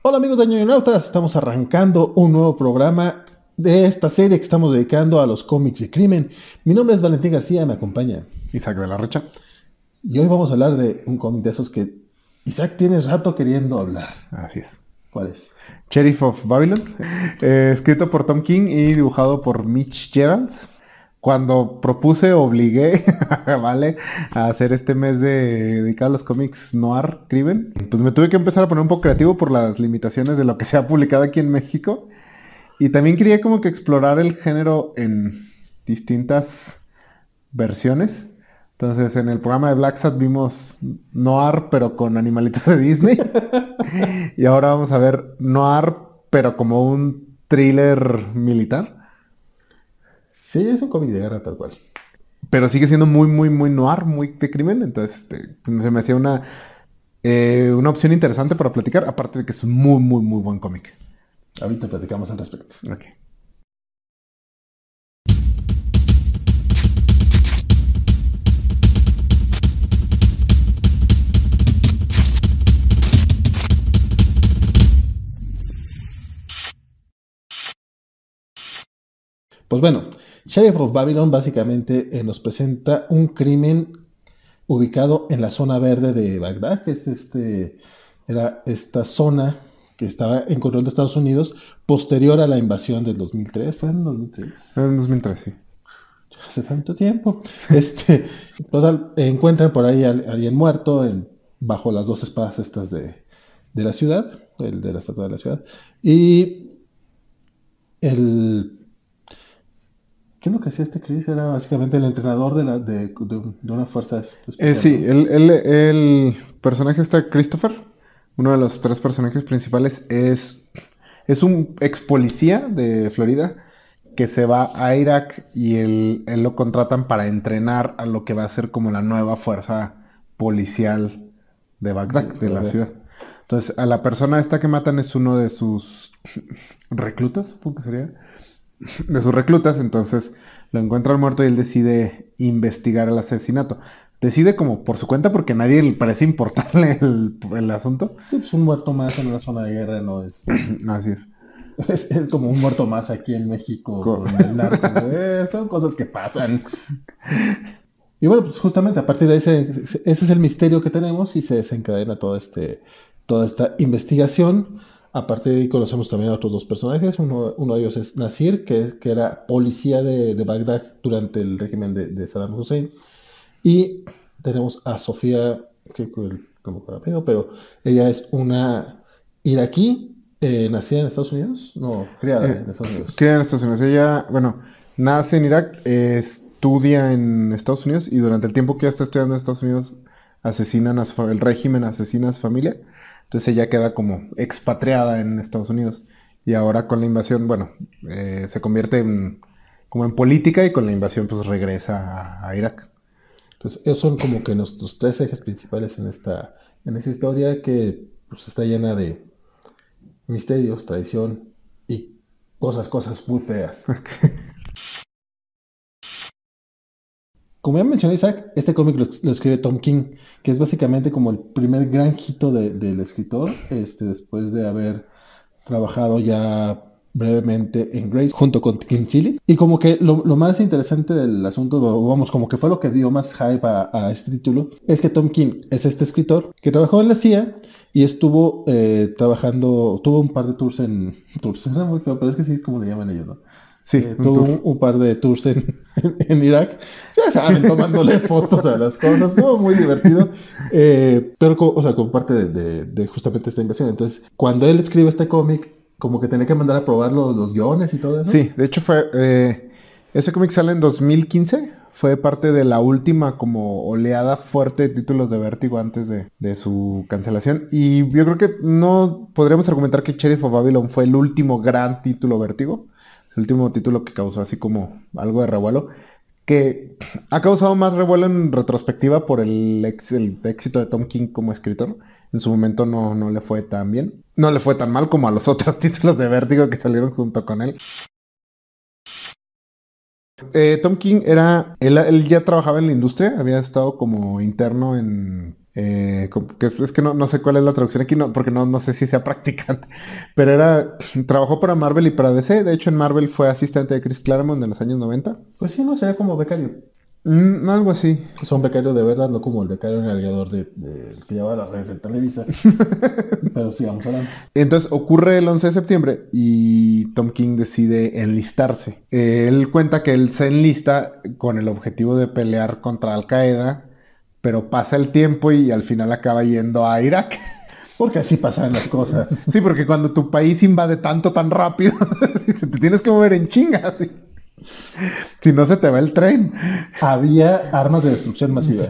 Hola amigos de Ñoñonautas, estamos arrancando un nuevo programa de esta serie que estamos dedicando a los cómics de crimen. Mi nombre es Valentín García, me acompaña Isaac de la Rocha. Y hoy vamos a hablar de un cómic de esos que Isaac tiene rato queriendo hablar. Así es. ¿Cuál es? Sheriff of Babylon, eh, escrito por Tom King y dibujado por Mitch Geralds. Cuando propuse, obligué, ¿vale? A hacer este mes de dedicado a los cómics noir, crimen, pues me tuve que empezar a poner un poco creativo por las limitaciones de lo que se ha publicado aquí en México. Y también quería como que explorar el género en distintas versiones. Entonces en el programa de Black Sat vimos noir pero con animalitos de Disney. y ahora vamos a ver noir pero como un thriller militar. Sí, es un cómic de guerra tal cual. Pero sigue siendo muy, muy, muy noir, muy de crimen. Entonces este, se me hacía una, eh, una opción interesante para platicar. Aparte de que es un muy, muy, muy buen cómic. Ahorita platicamos al respecto. Ok. Pues bueno, Sheriff of Babylon básicamente eh, nos presenta un crimen ubicado en la zona verde de Bagdad, que es este, era esta zona que estaba en control de Estados Unidos posterior a la invasión del 2003. ¿Fue en 2003? En 2003, sí. Hace tanto tiempo. Este, total, encuentran por ahí a alguien muerto en, bajo las dos espadas estas de, de la ciudad, el de la estatua de la ciudad. Y el ¿Qué es lo que hacía este Chris? Era básicamente el entrenador de, la, de, de, de una fuerza especial. Eh, sí, el, el, el, personaje está Christopher, uno de los tres personajes principales, es, es un ex policía de Florida que se va a Irak y él, él, lo contratan para entrenar a lo que va a ser como la nueva fuerza policial de Bagdad, de, de la ciudad. Entonces, a la persona esta que matan es uno de sus reclutas, supongo que sería de sus reclutas, entonces lo encuentran muerto y él decide investigar el asesinato. Decide como por su cuenta porque a nadie le parece importarle el, el asunto. Sí, pues un muerto más en una zona de guerra no es. Así es. Es, es, como un muerto más aquí en México con el narco. eh, son cosas que pasan. Y bueno, pues justamente a partir de ese, ese es el misterio que tenemos y se desencadena todo este, toda esta investigación. A partir de ahí conocemos también a otros dos personajes. Uno, uno de ellos es Nasir, que, que era policía de, de, Bagdad durante el régimen de, de, Saddam Hussein. Y tenemos a Sofía, que como rápido, pero ella es una iraquí, eh, nacida en Estados Unidos. No, criada eh, en Estados Unidos. Criada en Estados Unidos. Ella, bueno, nace en Irak, eh, estudia en Estados Unidos y durante el tiempo que ella está estudiando en Estados Unidos asesinan a su, el régimen asesina a su familia. Entonces ella queda como expatriada en Estados Unidos. Y ahora con la invasión, bueno, eh, se convierte en, como en política y con la invasión pues regresa a, a, Irak. Entonces esos son como que nuestros tres ejes principales en esta, en esta historia que pues, está llena de misterios, tradición y cosas, cosas muy feas. Como ya mencioné Isaac, este cómic lo, escribe Tom King, que es básicamente como el primer gran hito de, del escritor, este, después de haber trabajado ya brevemente en Grace junto con Kim Chili. Y como que lo, más interesante del asunto, vamos, como que fue lo que dio más hype a, este título, es que Tom King es este escritor que trabajó en la CIA y estuvo eh, trabajando, tuvo un par de tours en... Tours, era muy pero es que sí es como le llaman ellos, ¿no? Sí, eh, tuvo un, un, par de tours en, en, en, Irak. Ya saben, tomándole fotos a las cosas. Estuvo muy divertido. Eh, pero, o sea, como parte de, de, de, justamente esta invasión. Entonces, cuando él escribe este cómic, como que tenía que mandar a probar los, los, guiones y todo eso. Sí, de hecho fue... Eh, ese cómic sale en 2015. Fue parte de la última como oleada fuerte de títulos de Vértigo antes de, de, su cancelación. Y yo creo que no podríamos argumentar que Sheriff of Babylon fue el último gran título Vértigo el último título que causó así como algo de revuelo, que ha causado más revuelo en retrospectiva por el, éxito de Tom King como escritor. En su momento no, no, le fue tan bien. No le fue tan mal como a los otros títulos de Vértigo que salieron junto con él. Eh, Tom King era, él, él, ya trabajaba en la industria, había estado como interno en, Eh, que es, que no, sé cuál es la traducción aquí, no, porque no, no sé si sea practicante. Pero era. Trabajó para Marvel y para DC. De hecho, en Marvel fue asistente de Chris Claremont en los años 90. Pues sí, no sería como becario. Mm, algo así. Son becarios de verdad, no como el becario en de, que llevaba las redes de Televisa. Pero sigamos hablando. Entonces ocurre el 11 de septiembre y Tom King decide enlistarse. él cuenta que él se enlista con el objetivo de pelear contra Al Qaeda, pero pasa el tiempo y al final acaba yendo a Irak. Porque así pasan las cosas. Sí, porque cuando tu país invade tanto tan rápido, te tienes que mover en chingas. si no se te va el tren. Había armas de destrucción masiva.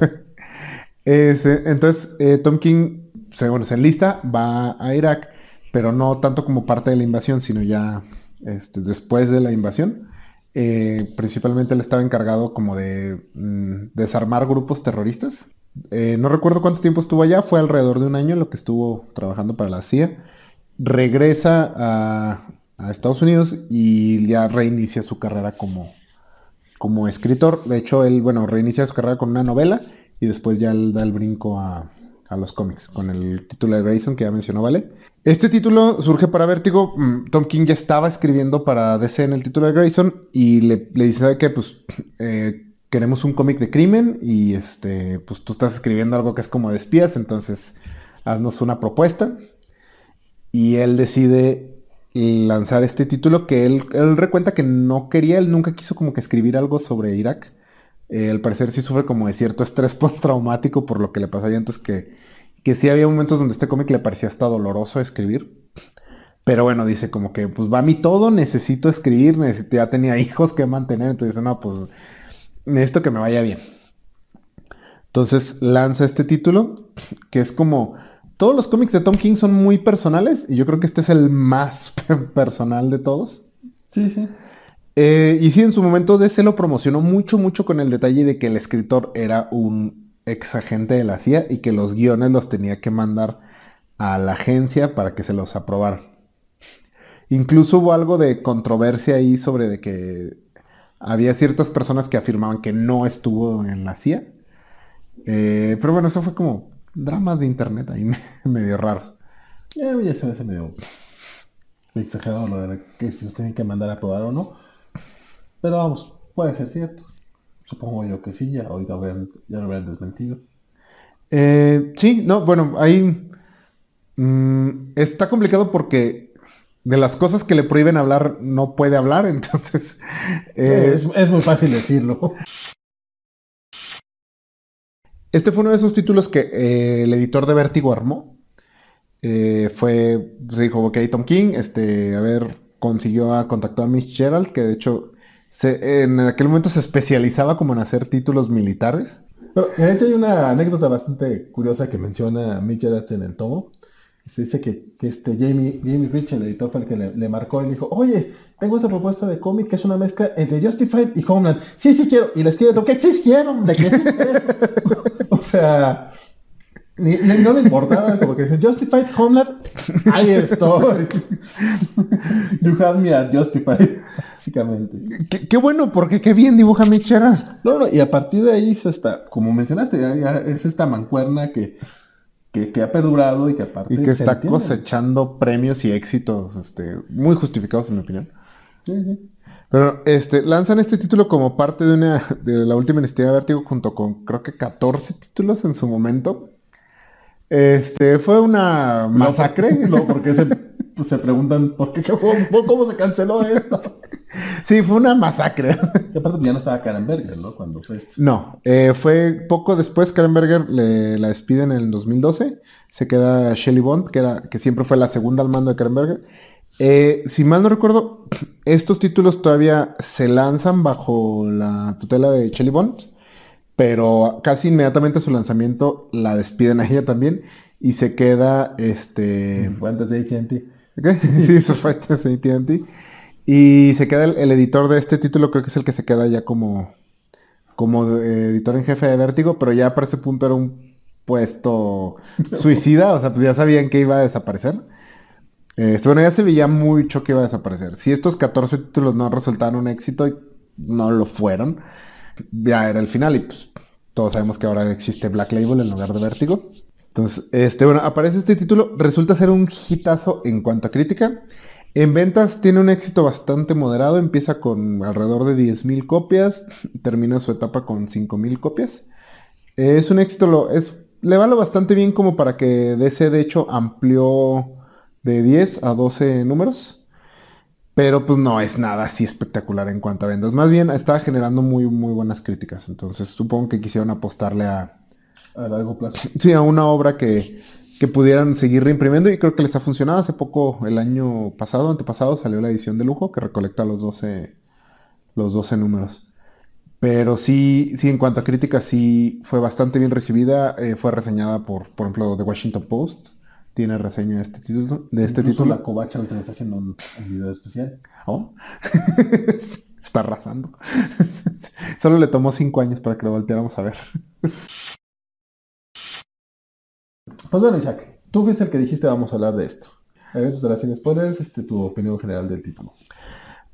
entonces, eh, Tom King, según se enlista, va a Irak, pero no tanto como parte de la invasión, sino ya este, después de la invasión. Eh, principalmente él estaba encargado como de mm, desarmar grupos terroristas. Eh, no recuerdo cuánto tiempo estuvo allá, fue alrededor de un año lo que estuvo trabajando para la CIA. Regresa a, Estados Unidos y ya reinicia su carrera como, como escritor. De hecho, él, bueno, reinicia su carrera con una novela y después ya él da el brinco a, los cómics con el título de Grayson que ya mencionó, ¿vale? Este título surge para Vértigo. Mm, Tom King ya estaba escribiendo para DC en el título de Grayson y le, dice, ¿sabe qué? Pues eh, queremos un cómic de crimen y este, pues tú estás escribiendo algo que es como de espías, entonces haznos una propuesta. Y él decide lanzar este título que él, él recuenta que no quería, él nunca quiso como que escribir algo sobre Irak. Eh, al parecer sí sufre como de cierto estrés postraumático por lo que le pasó allá, entonces que, que sí había momentos donde este cómic le parecía hasta doloroso escribir. Pero bueno, dice como que pues va a mí todo, necesito escribir, necesito, ya tenía hijos que mantener, entonces dice, no, pues necesito que me vaya bien. Entonces lanza este título, que es como todos los cómics de Tom King son muy personales y yo creo que este es el más personal de todos. Sí, sí. Eh, y sí, en su momento DC lo promocionó mucho, mucho con el detalle de que el escritor era un ex agente de la CIA y que los guiones los tenía que mandar a la agencia para que se los aprobara. Incluso hubo algo de controversia ahí sobre de que había ciertas personas que afirmaban que no estuvo en la CIA. Eh, pero bueno, eso fue como dramas de internet ahí medio raros. ya se me hace medio exagerado lo de que se tienen que mandar a probar o no. Pero vamos, puede ser cierto. Supongo yo que sí, ya ahorita ya lo habrían desmentido. Eh, sí, no, bueno, ahí mm, está complicado porque de las cosas que le prohíben hablar no puede hablar, entonces... Eh, es, es, muy fácil decirlo. Este fue uno de esos títulos que eh, el editor de Vértigo armó. Eh, fue, se dijo, ok, Tom King, este, a ver, consiguió a contactar a Mitch Gerald, que de hecho en aquel momento se especializaba como en hacer títulos militares. de hecho hay una anécdota bastante curiosa que menciona Mitch Gerald en el tomo, se dice que, este Jamie, Jamie Rich, el editor, fue el que le, marcó y le dijo, oye, tengo esta propuesta de cómic que es una mezcla entre Justified y Homeland. Sí, sí quiero. Y le escribe, ¿qué sí quiero? ¿De qué sí quiero? o sea, no le importaba, como que dice, Justified Homeland, ahí estoy. you have me at Justified, básicamente. Qué, bueno, porque qué bien dibuja Michera. No, no, y a partir de ahí hizo esta, como mencionaste, es esta mancuerna que que, ha perdurado y que aparte... Y que está cosechando premios y éxitos este, muy justificados en mi opinión. Pero este, lanzan este título como parte de una de la última iniciativa de Vértigo junto con creo que 14 títulos en su momento. Este fue una masacre. No, porque se, pues, se preguntan por qué cómo, se canceló esto. sí, fue una masacre. Aparte ya no estaba Karen Berger, ¿no? Cuando fue esto. No, eh, fue poco después Karen Berger le, la despiden en el 2012. Se queda Shelly Bond, que era que siempre fue la segunda al mando de Karen Berger. Eh, si mal no recuerdo, estos títulos todavía se lanzan bajo la tutela de Shelly Bond, pero casi inmediatamente a su lanzamiento la despiden a ella también y se queda este. Fue antes de AT&T. sí, eso fue antes de AT&T. Y se queda el, editor de este título, creo que es el que se queda ya como, como eh, editor en jefe de Vértigo, pero ya para ese punto era un puesto suicida, o sea, pues ya sabían que iba a desaparecer. Eh, bueno, ya se veía mucho que iba a desaparecer. Si estos 14 títulos no resultaron un éxito, no lo fueron, ya era el final y pues todos sabemos que ahora existe Black Label en lugar de Vértigo. Entonces, este, bueno, aparece este título, resulta ser un hitazo en cuanto a crítica. En ventas tiene un éxito bastante moderado, empieza con alrededor de 10.000 copias, termina su etapa con 5.000 copias. Es un éxito, lo, es, le vale bastante bien como para que DC de hecho amplió de 10 a 12 números. Pero pues no es nada así espectacular en cuanto a ventas. Más bien estaba generando muy, muy buenas críticas. Entonces supongo que quisieron apostarle a... A largo. Sí, a una obra que, que pudieran seguir reimprimiendo y creo que les ha funcionado. Hace poco, el año pasado, antepasado, salió la edición de lujo que recolecta los 12, los 12 números. Pero sí, sí, en cuanto a críticas, sí fue bastante bien recibida. Eh, fue reseñada por, por ejemplo, The Washington Post. Tiene reseña de este título. De este Incluso título. la covacha ahorita está haciendo un, un video especial. Oh. Está arrasando. Solo le tomó cinco años para que lo volteáramos a ver. Pues bueno, Isaac, tú fuiste el que dijiste vamos a hablar de esto. A ver, te sin spoilers, este, tu opinión general del título.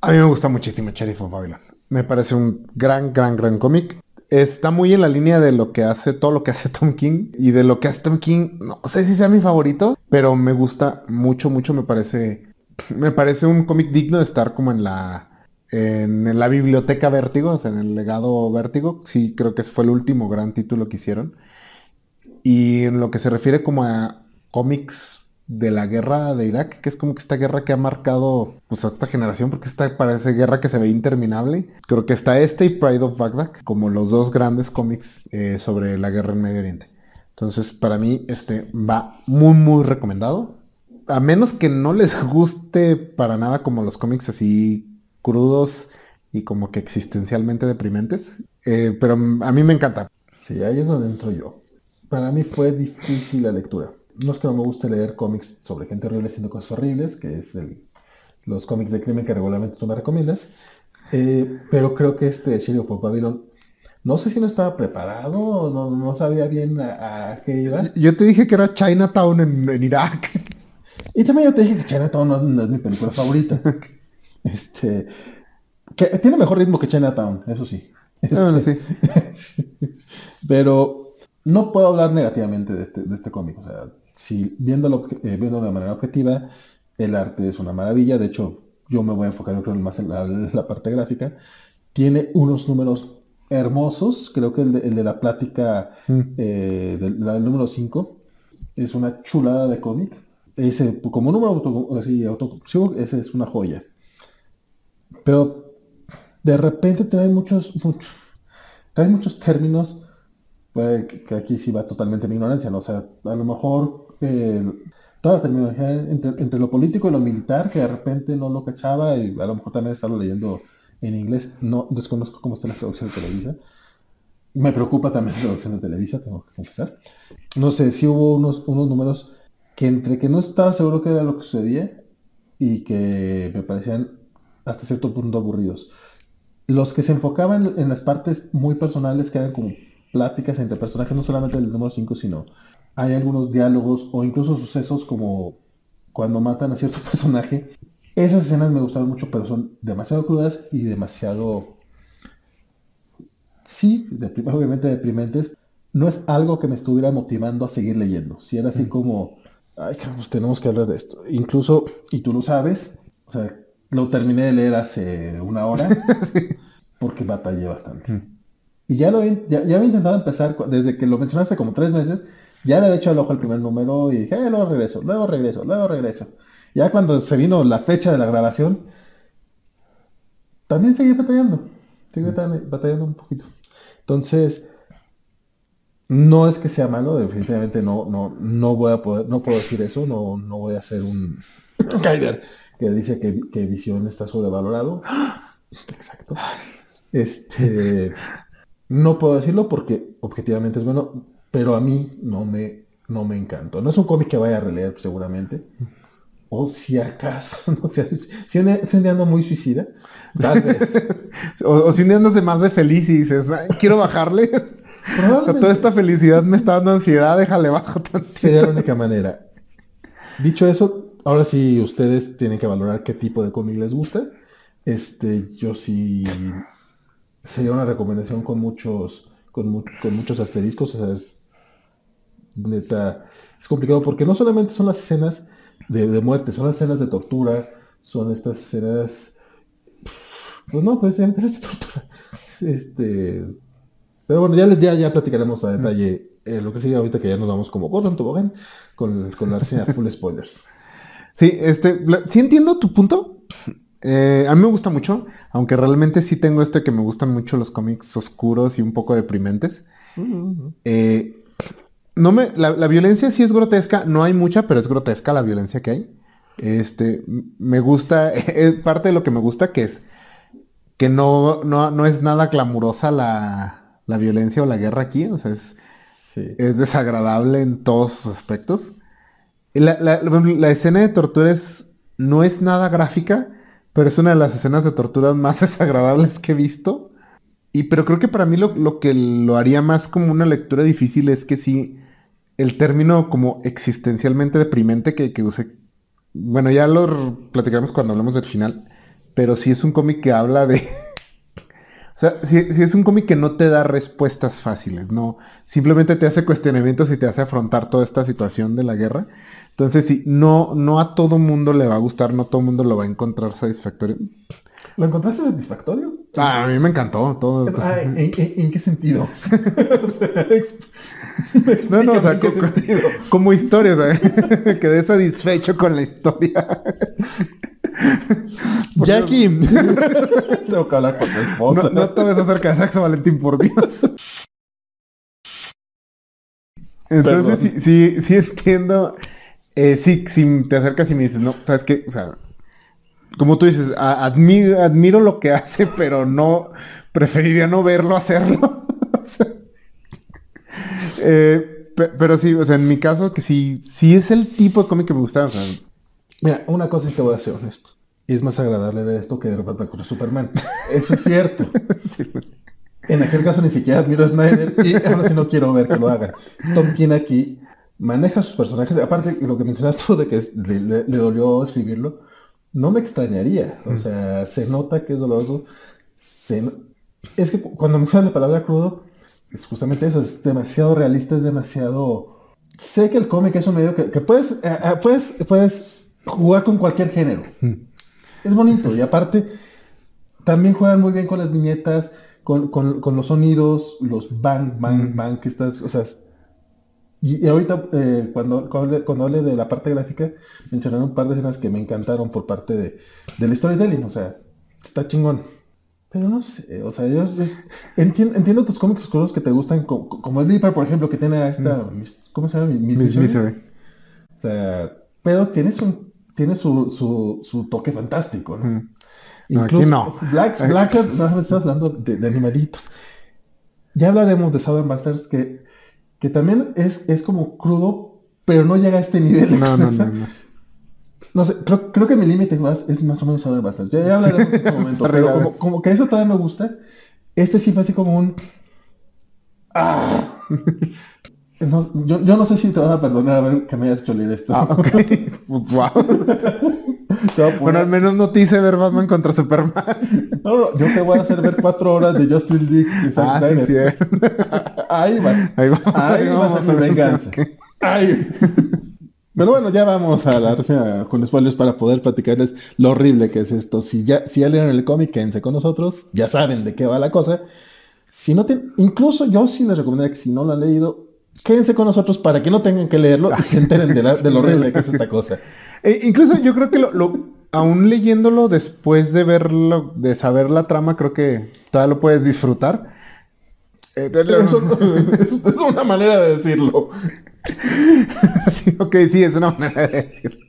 A mí me gusta muchísimo Sheriff of Babylon. Me parece un gran, gran, gran cómic. Está muy en la línea de lo que hace, todo lo que hace Tom King. Y de lo que hace Tom King, no sé si sea mi favorito, pero me gusta mucho, mucho. Me parece, me parece un cómic digno de estar como en la, en, la biblioteca Vértigo, o sea, en el legado Vértigo. Sí, creo que fue el último gran título que hicieron. Y en lo que se refiere como a cómics de la guerra de Irak, que es como que esta guerra que ha marcado pues a esta generación, porque esta parece guerra que se ve interminable. Creo que está este y Pride of Baghdad como los dos grandes cómics eh, sobre la guerra en Medio Oriente. Entonces, para mí, este va muy, muy recomendado. A menos que no les guste para nada como los cómics así crudos y como que existencialmente deprimentes. Eh, pero a mí me encanta. Sí, ahí es donde entro yo. Para mí fue difícil la lectura. No es que no me guste leer cómics sobre gente horrible haciendo cosas horribles, que es el, los cómics de crimen que regularmente tú me recomiendas. Eh, pero creo que este Sheriff of Babylon, no sé si no estaba preparado, no, no sabía bien a, a, qué iba. Yo te dije que era Chinatown en, en Irak. Y también yo te dije que Chinatown no, no es mi película favorita. Este, que tiene mejor ritmo que Chinatown, eso sí. Este, bueno, sí. pero no puedo hablar negativamente de este, de este cómic. O sea, si viéndolo, eh, viéndolo de manera objetiva, el arte es una maravilla. De hecho, yo me voy a enfocar yo creo, más en la, la parte gráfica. Tiene unos números hermosos. Creo que el de, el de la plática Mm. eh, del, la del número 5 es una chulada de cómic. Ese, como número auto, así, ese es una joya. Pero de repente trae muchos, muchos, trae muchos términos, pues, que, que aquí sí va totalmente mi ignorancia, ¿no? O sea, a lo mejor eh, toda la terminología entre, entre, lo político y lo militar, que de repente no lo cachaba, y a lo mejor también estarlo leyendo en inglés, no desconozco cómo está la traducción de Televisa. Me preocupa también la traducción de Televisa, tengo que confesar. No sé, si hubo unos, unos números que entre que no estaba seguro que era lo que sucedía y que me parecían hasta cierto punto aburridos. Los que se enfocaban en las partes muy personales, que eran como pláticas entre personajes, no solamente del número 5, sino hay algunos diálogos o incluso sucesos como cuando matan a cierto personaje. Esas escenas me gustaron mucho, pero son demasiado crudas y demasiado, sí, obviamente deprimentes. No es algo que me estuviera motivando a seguir leyendo. Si era así como, ay, tenemos que hablar de esto. Incluso, y tú lo sabes, o sea, lo terminé de leer hace una hora porque batallé bastante. Mm. Y ya lo ya, ya, había intentado empezar desde que lo mencionaste como tres meses. Ya le había echado el ojo al primer número y dije, eh, luego regreso, luego regreso, luego regreso. Ya cuando se vino la fecha de la grabación, también seguí batallando. Seguí batallando un poquito. Entonces, no es que sea malo, definitivamente no, no, no voy a poder, no puedo decir eso, no, no voy a ser un Kaider que dice que, que Visión está sobrevalorado. Exacto. Este, no puedo decirlo porque objetivamente es bueno, pero a mí no me, no me encantó. No es un cómic que vaya a releer seguramente. O si acaso, no sé, si un, si un día ando muy suicida, tal vez. o, o, si un día andas de más de feliz y dices, quiero bajarle. Toda esta felicidad me está dando ansiedad, déjale bajo. Sería la única manera. Dicho eso, ahora sí ustedes tienen que valorar qué tipo de cómic les gusta. Este, yo sí sería una recomendación con muchos con, con muchos asteriscos. O sea, neta, es complicado porque no solamente son las escenas de, muerte, son las escenas de tortura, son estas escenas... Pues no, pues es de tortura. Este... Pero bueno, ya, ya, ya platicaremos a detalle eh, lo que sigue ahorita que ya nos vamos como Gordon Tobogán con, con la reseña full spoilers. Sí, este, sí entiendo tu punto. Eh, a mí me gusta mucho, aunque realmente sí tengo este que me gustan mucho los cómics oscuros y un poco deprimentes. eh, no me, la, violencia sí es grotesca, no hay mucha, pero es grotesca la violencia que hay. Este, me gusta, es parte de lo que me gusta que es que no, no, es nada glamurosa la, la, violencia o la guerra aquí, o sea, es, es desagradable en todos sus aspectos. La, la, escena de tortura es, no es nada gráfica, pero es una de las escenas de tortura más desagradables que he visto. Y pero creo que para mí lo, lo que lo haría más como una lectura difícil es que sí, el término como existencialmente deprimente que, que use, bueno, ya lo platicaremos cuando hablemos del final, pero sí es un cómic que habla de... o sea, si, es un cómic que no te da respuestas fáciles, no, simplemente te hace cuestionamientos y te hace afrontar toda esta situación de la guerra. Entonces, sí, no, no a todo mundo le va a gustar, no todo mundo lo va a encontrar satisfactorio. ¿Lo encontraste satisfactorio? Ah, a mí me encantó todo. ¿en, qué sentido? no, no, o sea, como, historia, quedé satisfecho con la historia. Jackie. Tengo que hablar con tu esposa. No, te ves acerca de Saxo Valentín, por Dios. Entonces, sí, sí, sí, entiendo. Eh, sí, si te acercas y me dices, no, ¿sabes qué? O sea, como tú dices, admiro, admiro lo que hace, pero no, preferiría no verlo hacerlo. Eh, pero sí, o sea, en mi caso, que sí, sí es el tipo de cómic que me gusta. Mira, una cosa es que voy a ser honesto. Es más agradable ver esto que de repente con Superman. Eso es cierto. En aquel caso ni siquiera admiro a Snyder y ahora sí no quiero ver que lo haga. Tom King aquí maneja sus personajes. Aparte, lo que mencionaste tú de que le dolió escribirlo no me extrañaría. O sea, se nota que es doloroso. Es que cuando mencionas la palabra crudo, es justamente eso, es demasiado realista, es demasiado... Sé que el cómic es un medio que, puedes, eh, eh, puedes, puedes jugar con cualquier género. Es bonito y aparte también juegan muy bien con las viñetas, con, los sonidos, los bang, bang, bang que estás, o sea, y, ahorita, eh, cuando, cuando, hablé de la parte gráfica, mencioné un par de escenas que me encantaron por parte de, del storytelling. O sea, está chingón. Pero no sé, o sea, yo, entiendo, entiendo, tus cómics oscuros que te gustan, como, el Reaper, por ejemplo, que tiene esta, mm. ¿cómo se llama? Miss, Miss O sea, pero tiene su, tiene su, su, su toque fantástico, ¿no? Mm. Incluso, no. Black, no, estás hablando de, de, animalitos. Ya hablaremos de Southern Bastards, que que también es, es como crudo, pero no llega a este nivel de no, no, no, no, no. sé, creo, creo que mi límite es más o menos saber bastante. Ya, ya hablaremos en este momento, pero como, como, que eso todavía me gusta. Este sí fue así como un... ¡Ah! yo, yo, no sé si te vas a perdonar a ver que me hayas hecho leer esto. Ah, wow. Bueno, al menos no te hice ver Batman contra Superman. no, no, yo te voy a hacer ver cuatro horas de Justin League y Zack ah. Ahí va. Ahí va. Ahí, va a ser mi venganza. Ahí. Pero bueno, ya vamos a darse con spoilers para poder platicarles lo horrible que es esto. Si ya, si ya leyeron el cómic, quédense con nosotros. Ya saben de qué va la cosa. Si no te, incluso yo sí les recomendaría que si no lo han leído, quédense con nosotros para que no tengan que leerlo y se enteren de, lo horrible que es esta cosa. E incluso yo creo que lo, aún leyéndolo después de verlo, de saber la trama, creo que todavía lo puedes disfrutar. Eh, es, una manera de decirlo. ok, sí, es una manera de decirlo.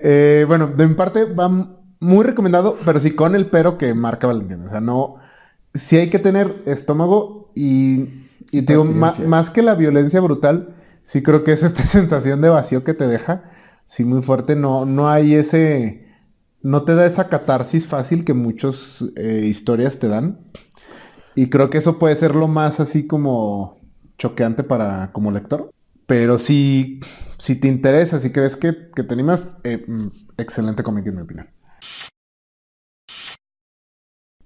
Eh, bueno, de mi parte va muy recomendado, pero sí con el pero que marca Valentín. O sea, no... Sí hay que tener estómago y y te digo, más, que la violencia brutal, sí creo que es esta sensación de vacío que te deja, sí muy fuerte, no, no hay ese, no te da esa catarsis fácil que muchas eh, historias te dan. Y creo que eso puede ser lo más así como choqueante para como lector. Pero si, si te interesa, si crees que, que te animas, eh, mm, excelente cómic en mi opinión.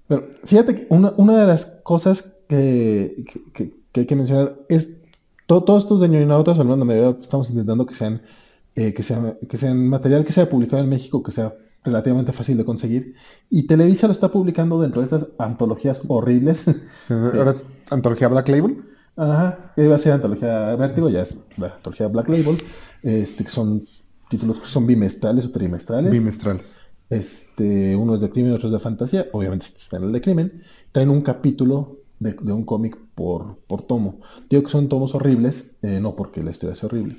Pero fíjate que una, una de las cosas que, que, que hay que mencionar es todos estos de ñoñinautas, al menos la mayoría, estamos intentando que sean, eh, que sean, que sean material que sea publicado en México, que sea relativamente fácil de conseguir. Y Televisa lo está publicando dentro de estas antologías horribles. Ahora es antología Black Label. Ajá, iba a ser antología Vértigo, ya es la antología Black Label. Este, que son títulos que son bimestrales o trimestrales. Bimestrales. Este, uno es de crimen, otro es de fantasía. Obviamente este está en el de crimen. Traen un capítulo de, un cómic por, por tomo. Digo que son tomos horribles, eh, no porque la historia sea horrible,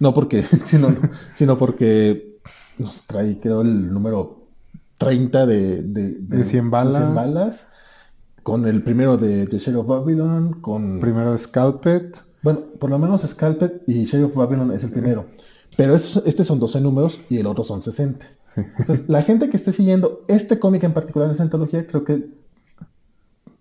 no porque, sino, sino porque nos trae, creo, el número 30 de, de, de, 100 balas. balas. Con el primero de, de of Babylon, con... Primero de Scalpet. Bueno, por lo menos Scalpet y Sheriff of Babylon es el primero. Pero este son 12 números y el otro son 60. Entonces, la gente que esté siguiendo este cómic en particular, en esa antología, creo que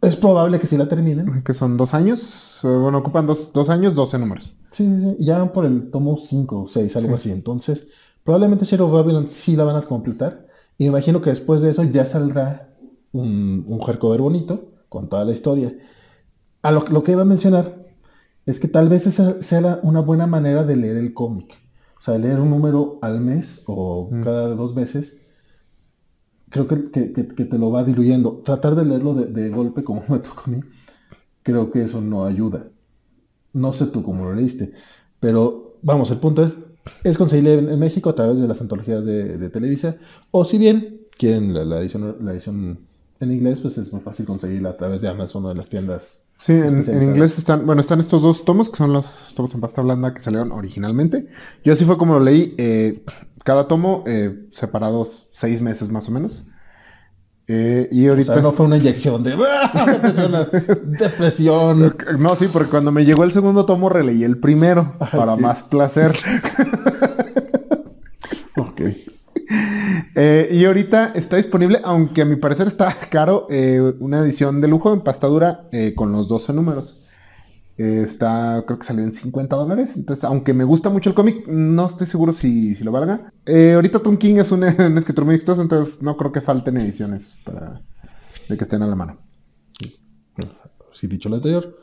es probable que sí la terminen. Que son dos años. Eh, bueno, ocupan dos, años, 12 números. Sí, sí, sí. Ya van por el tomo 5 o 6, algo así. Entonces, probablemente Shadow of Babylon sí la van a completar. Y me imagino que después de eso ya saldrá un, un bonito con toda la historia. A lo, que iba a mencionar es que tal vez esa sea una buena manera de leer el cómic. O sea, leer un número al mes o mm. cada dos meses creo que, te lo va diluyendo. Tratar de leerlo de, golpe como me tocó a mí, creo que eso no ayuda. No sé tú cómo lo leíste, pero vamos, el punto es, es conseguirle en, México a través de las antologías de, Televisa, o si bien quieren la, edición, la edición en inglés, pues es muy fácil conseguirla a través de Amazon o de las tiendas. Sí, en, inglés están, bueno, están estos dos tomos, que son los tomos en pasta blanda que salieron originalmente. Yo así fue como lo leí. Eh, cada tomo eh, separados seis meses más o menos. Eh, y ahorita... no fue una inyección de depresión. No, sí, porque cuando me llegó el segundo tomo releí el primero para más placer. Eh, y ahorita está disponible, aunque a mi parecer está caro, una edición de lujo en pastadura con los 12 números está, creo que salió en 50 dólares. Entonces, aunque me gusta mucho el cómic, no estoy seguro si, lo valga. Eh, ahorita Tom King es un, escritor muy exitoso, entonces no creo que falten ediciones para de que estén a la mano. Si dicho lo anterior.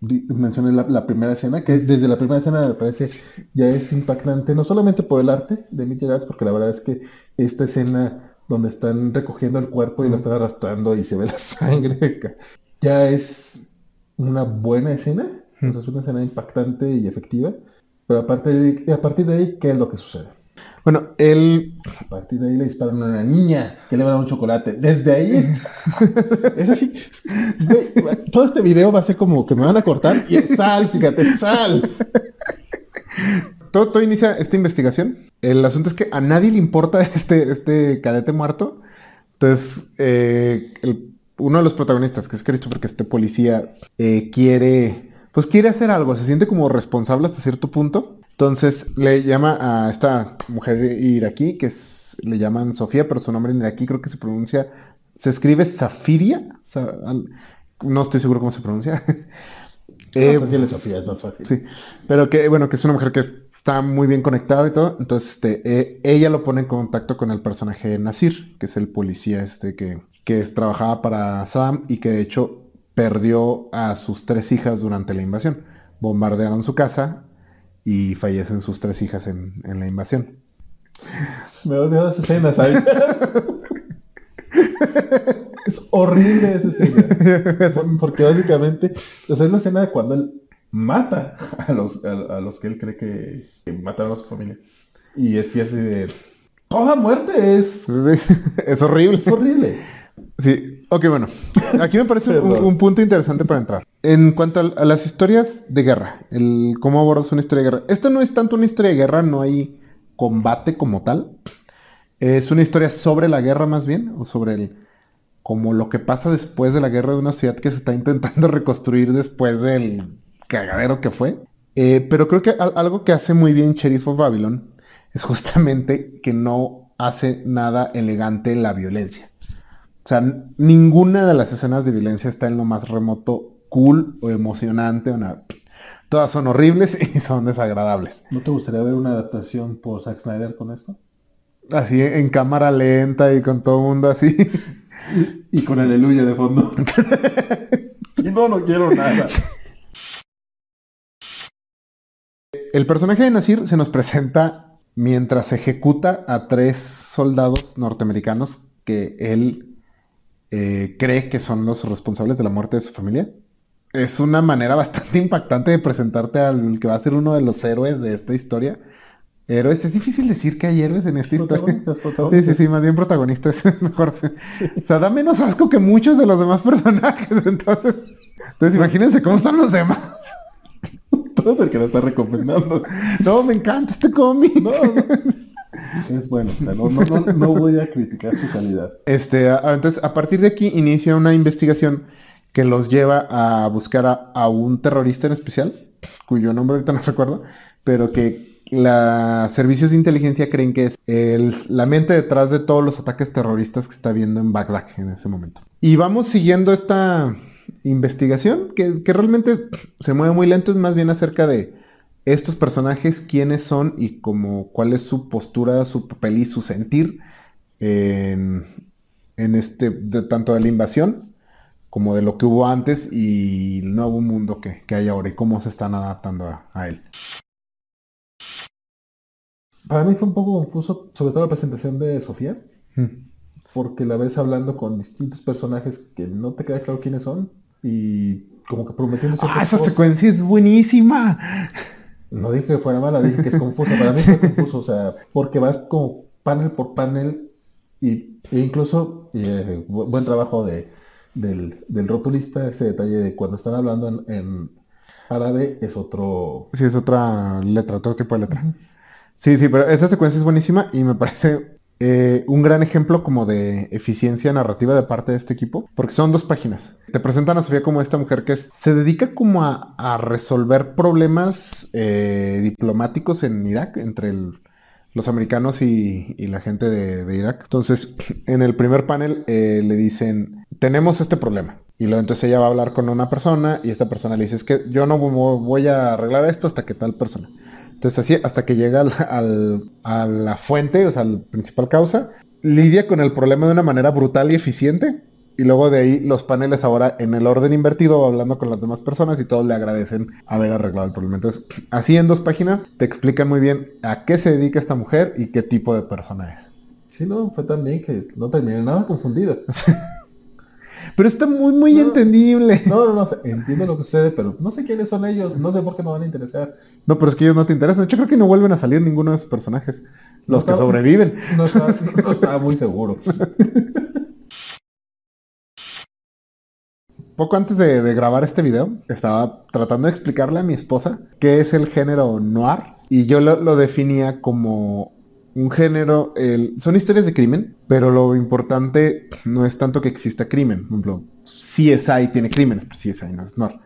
Mencioné la, primera escena, que desde la primera escena me parece ya es impactante, no solamente por el arte de Mitch porque la verdad es que esta escena donde están recogiendo el cuerpo y lo están arrastrando y se ve la sangre ya es una buena escena, es una escena impactante y efectiva, pero aparte de, a partir de ahí, ¿qué es lo que sucede? Bueno, él... A partir de ahí le disparan a una niña que le va a dar un chocolate. Desde ahí es, así. Todo este video va a ser como que me van a cortar y sal, fíjate, sal. Todo, todo, inicia esta investigación. El asunto es que a nadie le importa este, este cadete muerto. Entonces, eh, uno de los protagonistas, que es Christopher, que este policía, eh, quiere, pues quiere hacer algo, se siente como responsable hasta cierto punto. Entonces le llama a esta mujer iraquí, que es, le llaman Sofía, pero su nombre en iraquí creo que se pronuncia, se escribe Zafiria. No estoy seguro cómo se pronuncia. eh, Sofía, es más fácil. Sí, pero que bueno, que es una mujer que está muy bien conectada y todo. Entonces, este, eh, ella lo pone en contacto con el personaje Nasir, que es el policía este que, que trabajaba para Saddam y que de hecho perdió a sus tres hijas durante la invasión. Bombardearon su casa y fallecen sus tres hijas en, la invasión. Me he olvidado esa escena, ¿sabes? es horrible esa escena. Porque básicamente, sea, es la escena de cuando él mata a los, a, los que él cree que, mataron a su familia. Y es así de... Toda muerte es... es horrible. Es horrible. Sí, ok, bueno. Aquí me parece un, punto interesante para entrar. En cuanto a, las historias de guerra, el cómo abordas una historia de guerra. Esto no es tanto una historia de guerra, no hay combate como tal. Es una historia sobre la guerra más bien, o sobre el como lo que pasa después de la guerra de una ciudad que se está intentando reconstruir después del cagadero que fue. Eh, pero creo que algo que hace muy bien Sheriff of Babylon es justamente que no hace nada elegante la violencia. O sea, ninguna de las escenas de violencia está en lo más remoto cool o emocionante nada. Todas son horribles y son desagradables. ¿No te gustaría ver una adaptación por Zack Snyder con esto? Así en cámara lenta y con todo el mundo así. Y, con aleluya de fondo. si no, no quiero nada. El personaje de Nasir se nos presenta mientras ejecuta a tres soldados norteamericanos que él eh, cree que son los responsables de la muerte de su familia. Es una manera bastante impactante de presentarte al que va a ser uno de los héroes de esta historia. Héroes, es difícil decir que hay héroes en esta historia. Sí, sí, sí, más bien protagonistas. Mejor. O sea, da menos asco que muchos de los demás personajes. Entonces, entonces imagínense cómo están los demás. Todo es el que lo está recomendando. No, me encanta este cómic. No, Es bueno, o sea, no, no, no, voy a criticar su calidad. Este, entonces, a partir de aquí inicia una investigación que los lleva a buscar a, un terrorista en especial, cuyo nombre ahorita no recuerdo, pero que los servicios de inteligencia creen que es el, la mente detrás de todos los ataques terroristas que está viendo en Bagdad en ese momento. Y vamos siguiendo esta investigación que, que realmente se mueve muy lento, es más bien acerca de estos personajes, quiénes son y como cuál es su postura, su papel y su sentir en, este, de, tanto de la invasión como de lo que hubo antes y el nuevo mundo que, hay ahora y cómo se están adaptando a, él. Para mí fue un poco confuso, sobre todo la presentación de Sofía, mm. porque la ves hablando con distintos personajes que no te queda claro quiénes son y como que prometiendo ¡Ah, esa secuencia es buenísima! No dije que fuera mala, dije que es confusa. Para mí fue confuso, o sea, porque vas como panel por panel y, e incluso eh, buen trabajo de, del, del rotulista, ese detalle de cuando están hablando en, árabe es otro... Sí, es otra letra, otro tipo de letra. Sí, sí, pero esa secuencia es buenísima y me parece eh, un gran ejemplo como de eficiencia narrativa de parte de este equipo, porque son dos páginas. Te presentan a Sofía como esta mujer que se dedica como a, resolver problemas eh, diplomáticos en Irak entre los americanos y, la gente de, Irak. Entonces, en el primer panel eh, le dicen, tenemos este problema. Y luego entonces ella va a hablar con una persona y esta persona le dice, es que yo no voy a arreglar esto hasta que tal persona. Entonces así hasta que llega al, a la fuente, o sea, la principal causa, lidia con el problema de una manera brutal y eficiente. Y luego de ahí los paneles ahora en el orden invertido hablando con las demás personas y todos le agradecen haber arreglado el problema. Entonces, así en dos páginas te explican muy bien a qué se dedica esta mujer y qué tipo de persona es. Sí, no, fue también que no terminé nada confundido. Pero está muy, muy entendible. No, no, no, entiendo lo que sucede, pero no sé quiénes son ellos, no sé por qué no van a interesar. No, pero es que ellos no te interesan. Yo creo que no vuelven a salir ninguno de esos personajes. Los que sobreviven. No estaba, muy seguro. Poco antes de, de, grabar este video, estaba tratando de explicarle a mi esposa qué es el género noir. Y yo lo, lo definía como un género, son historias de crimen, pero lo importante no es tanto que exista crimen. Por ejemplo, CSI tiene crímenes, pero CSI no es no.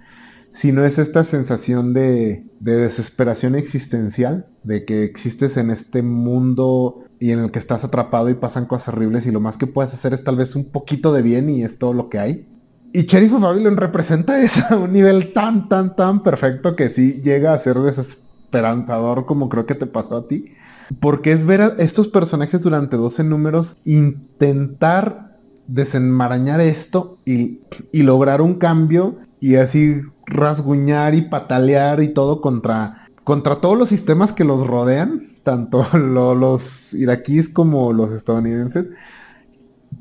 Sino es esta sensación de, de desesperación existencial, de que existes en este mundo y en el que estás atrapado y pasan cosas horribles y lo más que puedes hacer es tal vez un poquito de bien y es todo lo que hay. Y Sheriff of Babylon representa eso a un nivel tan, tan, tan perfecto que sí llega a ser desesperanzador como creo que te pasó a ti. Porque es ver a estos personajes durante 12 números intentar desenmarañar esto y, lograr un cambio y así rasguñar y patalear y todo contra, contra todos los sistemas que los rodean, tanto los iraquíes como los estadounidenses,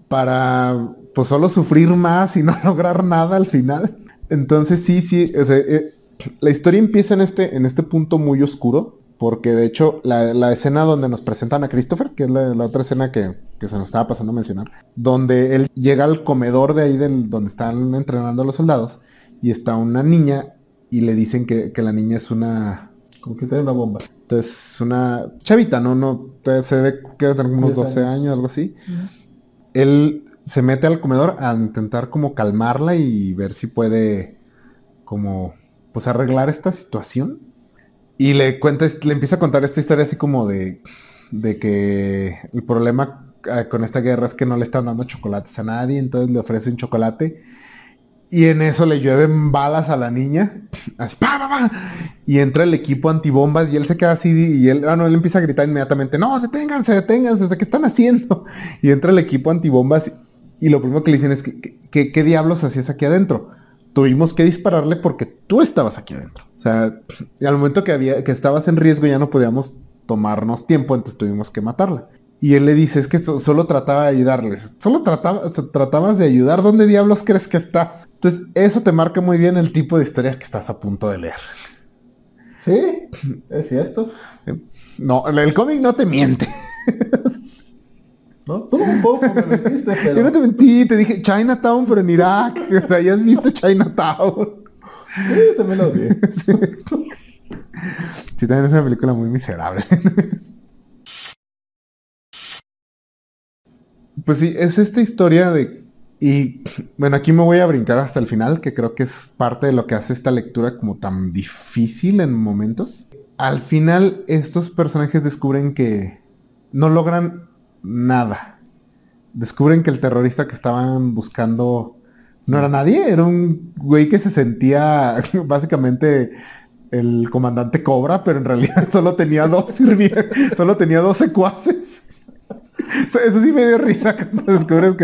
para pues solo sufrir más y no lograr nada al final. Entonces sí, sí, eh, la historia empieza en este, en este punto muy oscuro, porque de hecho la, escena donde nos presentan a Christopher, que es la, otra escena que, se nos estaba pasando a mencionar, donde él llega al comedor de ahí donde están entrenando a los soldados y está una niña y le dicen que, la niña es una... Como que tiene una bomba. Entonces, una chavita, ¿no? no se ve que tener unos 12 años, algo así. Él se mete al comedor a intentar como calmarla y ver si puede como pues arreglar esta situación y le cuenta, le empieza a contar esta historia así como de, de que el problema ah, con esta guerra es que no le están dando chocolates a nadie, entonces le ofrece un chocolate. Y en eso le llueven balas a la niña. Así, ¡pa, pa, pa! Y entra el equipo antibombas y él se queda así y él, ah, no, él empieza a gritar inmediatamente, no, deténganse, deténganse, ¿qué están haciendo? Y entra el equipo antibombas Y lo primero que le dicen es que, ¿qué diablos hacías aquí adentro? Tuvimos que dispararle porque tú estabas aquí adentro. O sea, al momento que, había, que estabas en riesgo ya no podíamos tomarnos tiempo, entonces tuvimos que matarla. Y él le dice, es que solo trataba de ayudarles. Solo trataba, tratabas de ayudar. ¿Dónde diablos crees que estás? Entonces, eso te marca muy bien el tipo de historias que estás a punto de leer. Sí, es cierto. No, el cómic no te miente. ¿No? Tú un poco me mentiste, pero... Yo no te mentí, te dije Chinatown, pero en Irak. O sea, ya has visto Chinatown. Sí, también lo vi. sí, también es una película muy miserable. Pues sí, es esta historia de... Y bueno, aquí me voy a brincar hasta el final, que creo que es parte de lo que hace esta lectura como tan difícil en momentos. Al final, estos personajes descubren que no logran nada. Descubren que el terrorista que estaban buscando no era nadie, era un güey que se sentía básicamente el comandante Cobra, pero en realidad solo tenía dos solo tenía dos secuaces. Eso sí me dio risa cuando descubres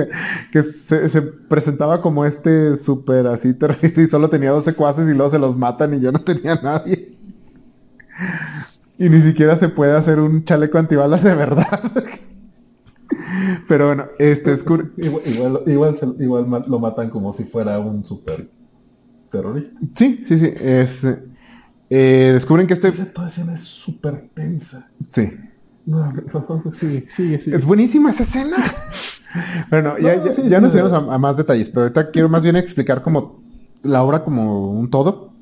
que, se, presentaba como este súper así terrorista y solo tenía dos secuaces y luego se los matan y ya no tenía nadie. Y ni siquiera se puede hacer un chaleco antibalas de verdad. Pero bueno, este es igual, igual, igual, lo matan como si fuera un súper terrorista. Sí, sí, sí. Es, eh, descubren que este... Toda escena es súper tensa. Sí. No, sí, sí, sí. Es buenísima esa escena. bueno, ya, ya, nos iremos a, más detalles, pero ahorita quiero más bien explicar como la obra como un todo.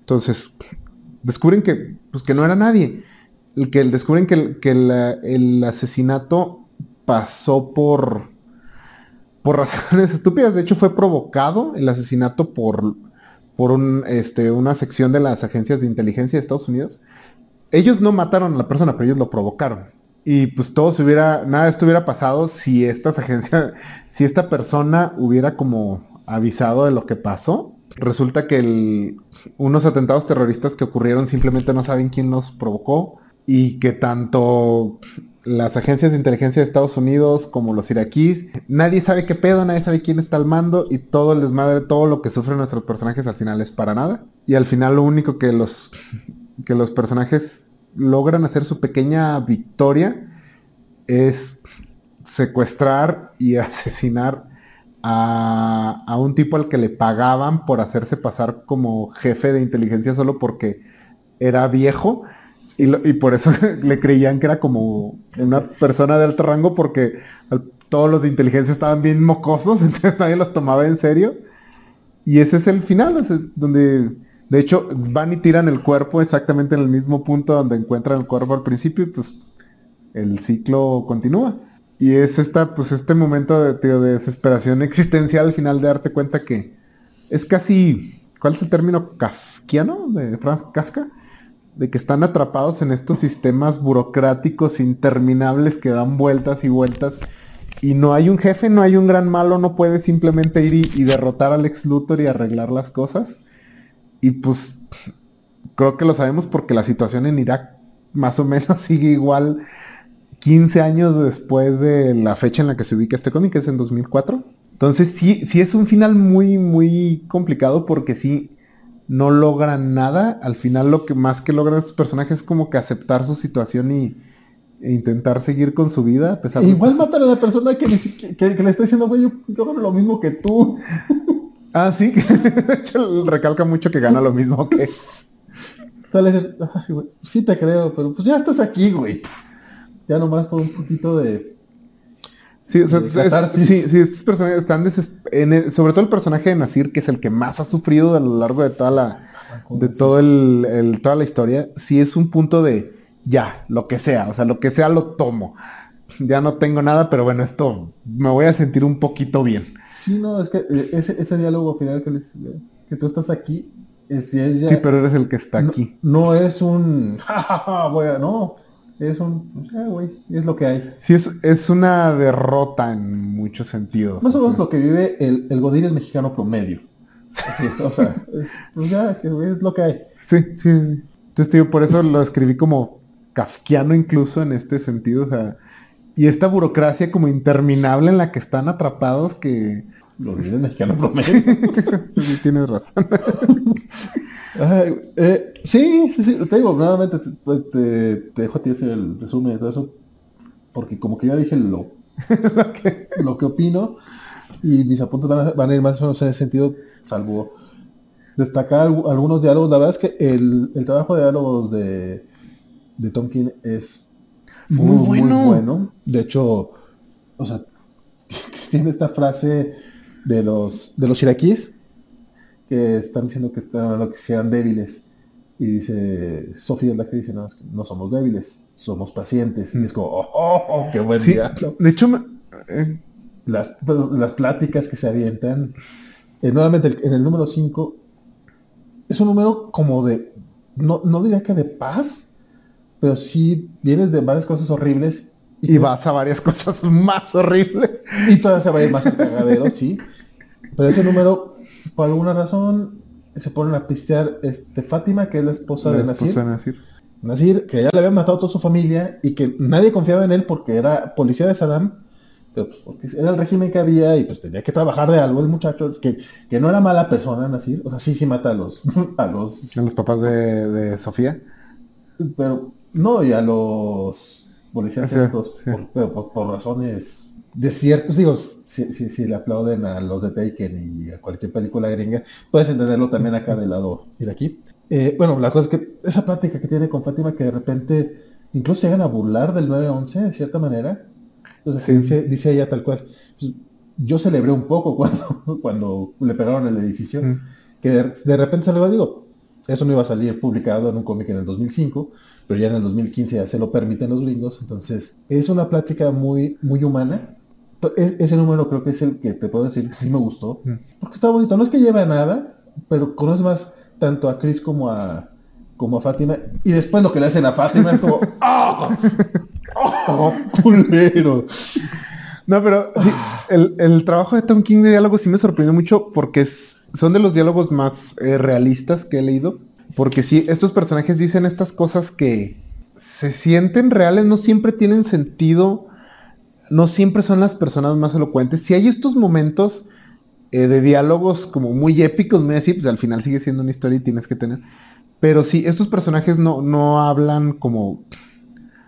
Entonces, descubren que, pues, que no era nadie. El que descubren que, que el asesinato pasó por por razones estúpidas. De hecho, fue provocado el asesinato por, por un, este, una sección de las agencias de inteligencia de Estados Unidos ellos no mataron a la persona, pero ellos lo provocaron. Y pues todo se hubiera, nada de esto hubiera pasado si esta agencia, si esta persona hubiera como avisado de lo que pasó. Resulta que unos atentados terroristas que ocurrieron simplemente no saben quién los provocó y que tanto las agencias de inteligencia de Estados Unidos como los iraquíes, nadie sabe qué pedo, nadie sabe quién está al mando y todo el desmadre, todo lo que sufren nuestros personajes al final es para nada. Y al final lo único que los que los personajes logran hacer su pequeña victoria es secuestrar y asesinar a, a, un tipo al que le pagaban por hacerse pasar como jefe de inteligencia solo porque era viejo y, y por eso le creían que era como una persona de alto rango porque todos los de inteligencia estaban bien mocosos, entonces nadie los tomaba en serio. Y ese es el final, donde de hecho, van y tiran el cuerpo exactamente en el mismo punto donde encuentran el cuerpo al principio y pues el ciclo continúa. Y es esta, pues este momento de, de desesperación existencial al final de darte cuenta que es casi, ¿cuál es el término kafkiano de Franz Kafka? De que están atrapados en estos sistemas burocráticos interminables que dan vueltas y vueltas. Y no hay un jefe, no hay un gran malo, no puede simplemente ir y, derrotar al ex Luthor y arreglar las cosas y pues creo que lo sabemos porque la situación en Irak más o menos sigue igual 15 años después de la fecha en la que se ubica este cómic, que es en 2004. Entonces sí, sí es un final muy, muy complicado porque sí no logran nada. Al final lo que más que logran estos personajes es como que aceptar su situación y e intentar seguir con su vida. A pesar Igual matan a la persona que, le está diciendo, güey, yo, yo hago lo mismo que tú. Ah, sí, de hecho recalca mucho que gana lo mismo que es. sí te creo, pero pues ya estás aquí, güey. Ya nomás por un poquito de... Sí, o sea, sí, sí, estos personajes están sobre todo el personaje de Nasir, que es el que más ha sufrido a lo largo de toda la, de todo el, toda la historia, sí es un punto de ya, lo que sea, o sea, lo que sea lo tomo. Ya no tengo nada, pero bueno, esto me voy a sentir un poquito bien. Sí, no, es que eh, ese, ese diálogo final que, les, que tú estás aquí, es, sí, pero eres el que está aquí. No es un, no, es un, güey, es lo que hay. Sí, es, es una derrota en muchos sentidos. Más o menos lo que vive el, el Godínez mexicano promedio. o sea, es, pues ya, es lo que hay. Sí, sí. Entonces, tío, por eso lo escribí como kafkiano incluso en este sentido, o sea, y esta burocracia como interminable en la que están atrapados que... Lo dice el mexicano promedio. sí, tienes razón. Eh, sí, sí, sí, te digo, nuevamente te, pues, te- te dejo a ti hacer el resumen de todo eso, porque como que ya dije lo, Lo que- lo que opino, y mis apuntes van a, van a ir más o menos en ese sentido, salvo destacar algu- algunos diálogos. La verdad es que el, el trabajo de diálogos de, de Tom King es muy, muy muy bueno. bueno. De hecho, o sea, tiene esta frase de los, de los iraquíes que están diciendo que están que sean débiles. Y dice, Sofía es la que dice, no, es que no somos débiles, somos pacientes. Y es como, oh, oh, oh, qué buen Sí, diálogo de hecho, me- eh, las, las pláticas que se avientan. Eh, nuevamente, en el número 5, es un número como de, no, no diría que de paz, pero sí vienes de varias cosas horribles y vas a varias cosas más horribles. y todavía se va a ir más al cagadero, sí. Pero ese número, por alguna razón, se ponen a pistear este, Fátima, que es la esposa La de Nasir. esposa Nasir. Nasir, que ya le habían matado a toda su familia y que nadie confiaba en él porque era policía de Saddam, pero pues porque era el régimen que había y pues tenía que trabajar de algo el muchacho, que, que no era mala persona Nasir, o sea, sí, sí mata a los, a los, A los papás de, de Sofía. pero no, y a los policías Sí, estos, sí. por, pero por, por razones de ciertos, digo, si, si, si le aplauden a los de Taken y a cualquier película gringa, puedes entenderlo también acá del lado y de aquí. Eh, bueno, la cosa es que esa plática que tiene con Fátima, que de repente incluso llegan a burlar del 9-11 de cierta manera, entonces Sí. dice, dice ella tal cual, pues, yo celebré un poco cuando, cuando le pegaron el edificio, Mm. que de, de repente salió, digo, eso no iba a salir publicado en un cómic en el 2005, pero ya en el 2015 ya se lo permiten los gringos, entonces es una plática muy, muy humana. Es- ese número creo que es el que te puedo decir que sí me gustó, porque está bonito, no es que lleve a nada, pero conoces más tanto a Chris como a como a Fátima, y después lo que le hacen a Fátima es como ¡Ah! ¡Oh, culero! No, pero sí, el, el trabajo de Tom King de diálogo sí me sorprendió mucho porque es, son de los diálogos más eh, realistas que he leído. Porque sí, estos personajes dicen estas cosas que se sienten reales, no siempre tienen sentido, no siempre son las personas más elocuentes. Si hay estos momentos eh, de diálogos como muy épicos, muy así, pues al final sigue siendo una historia y tienes que tener. Pero sí, estos personajes no, no hablan como...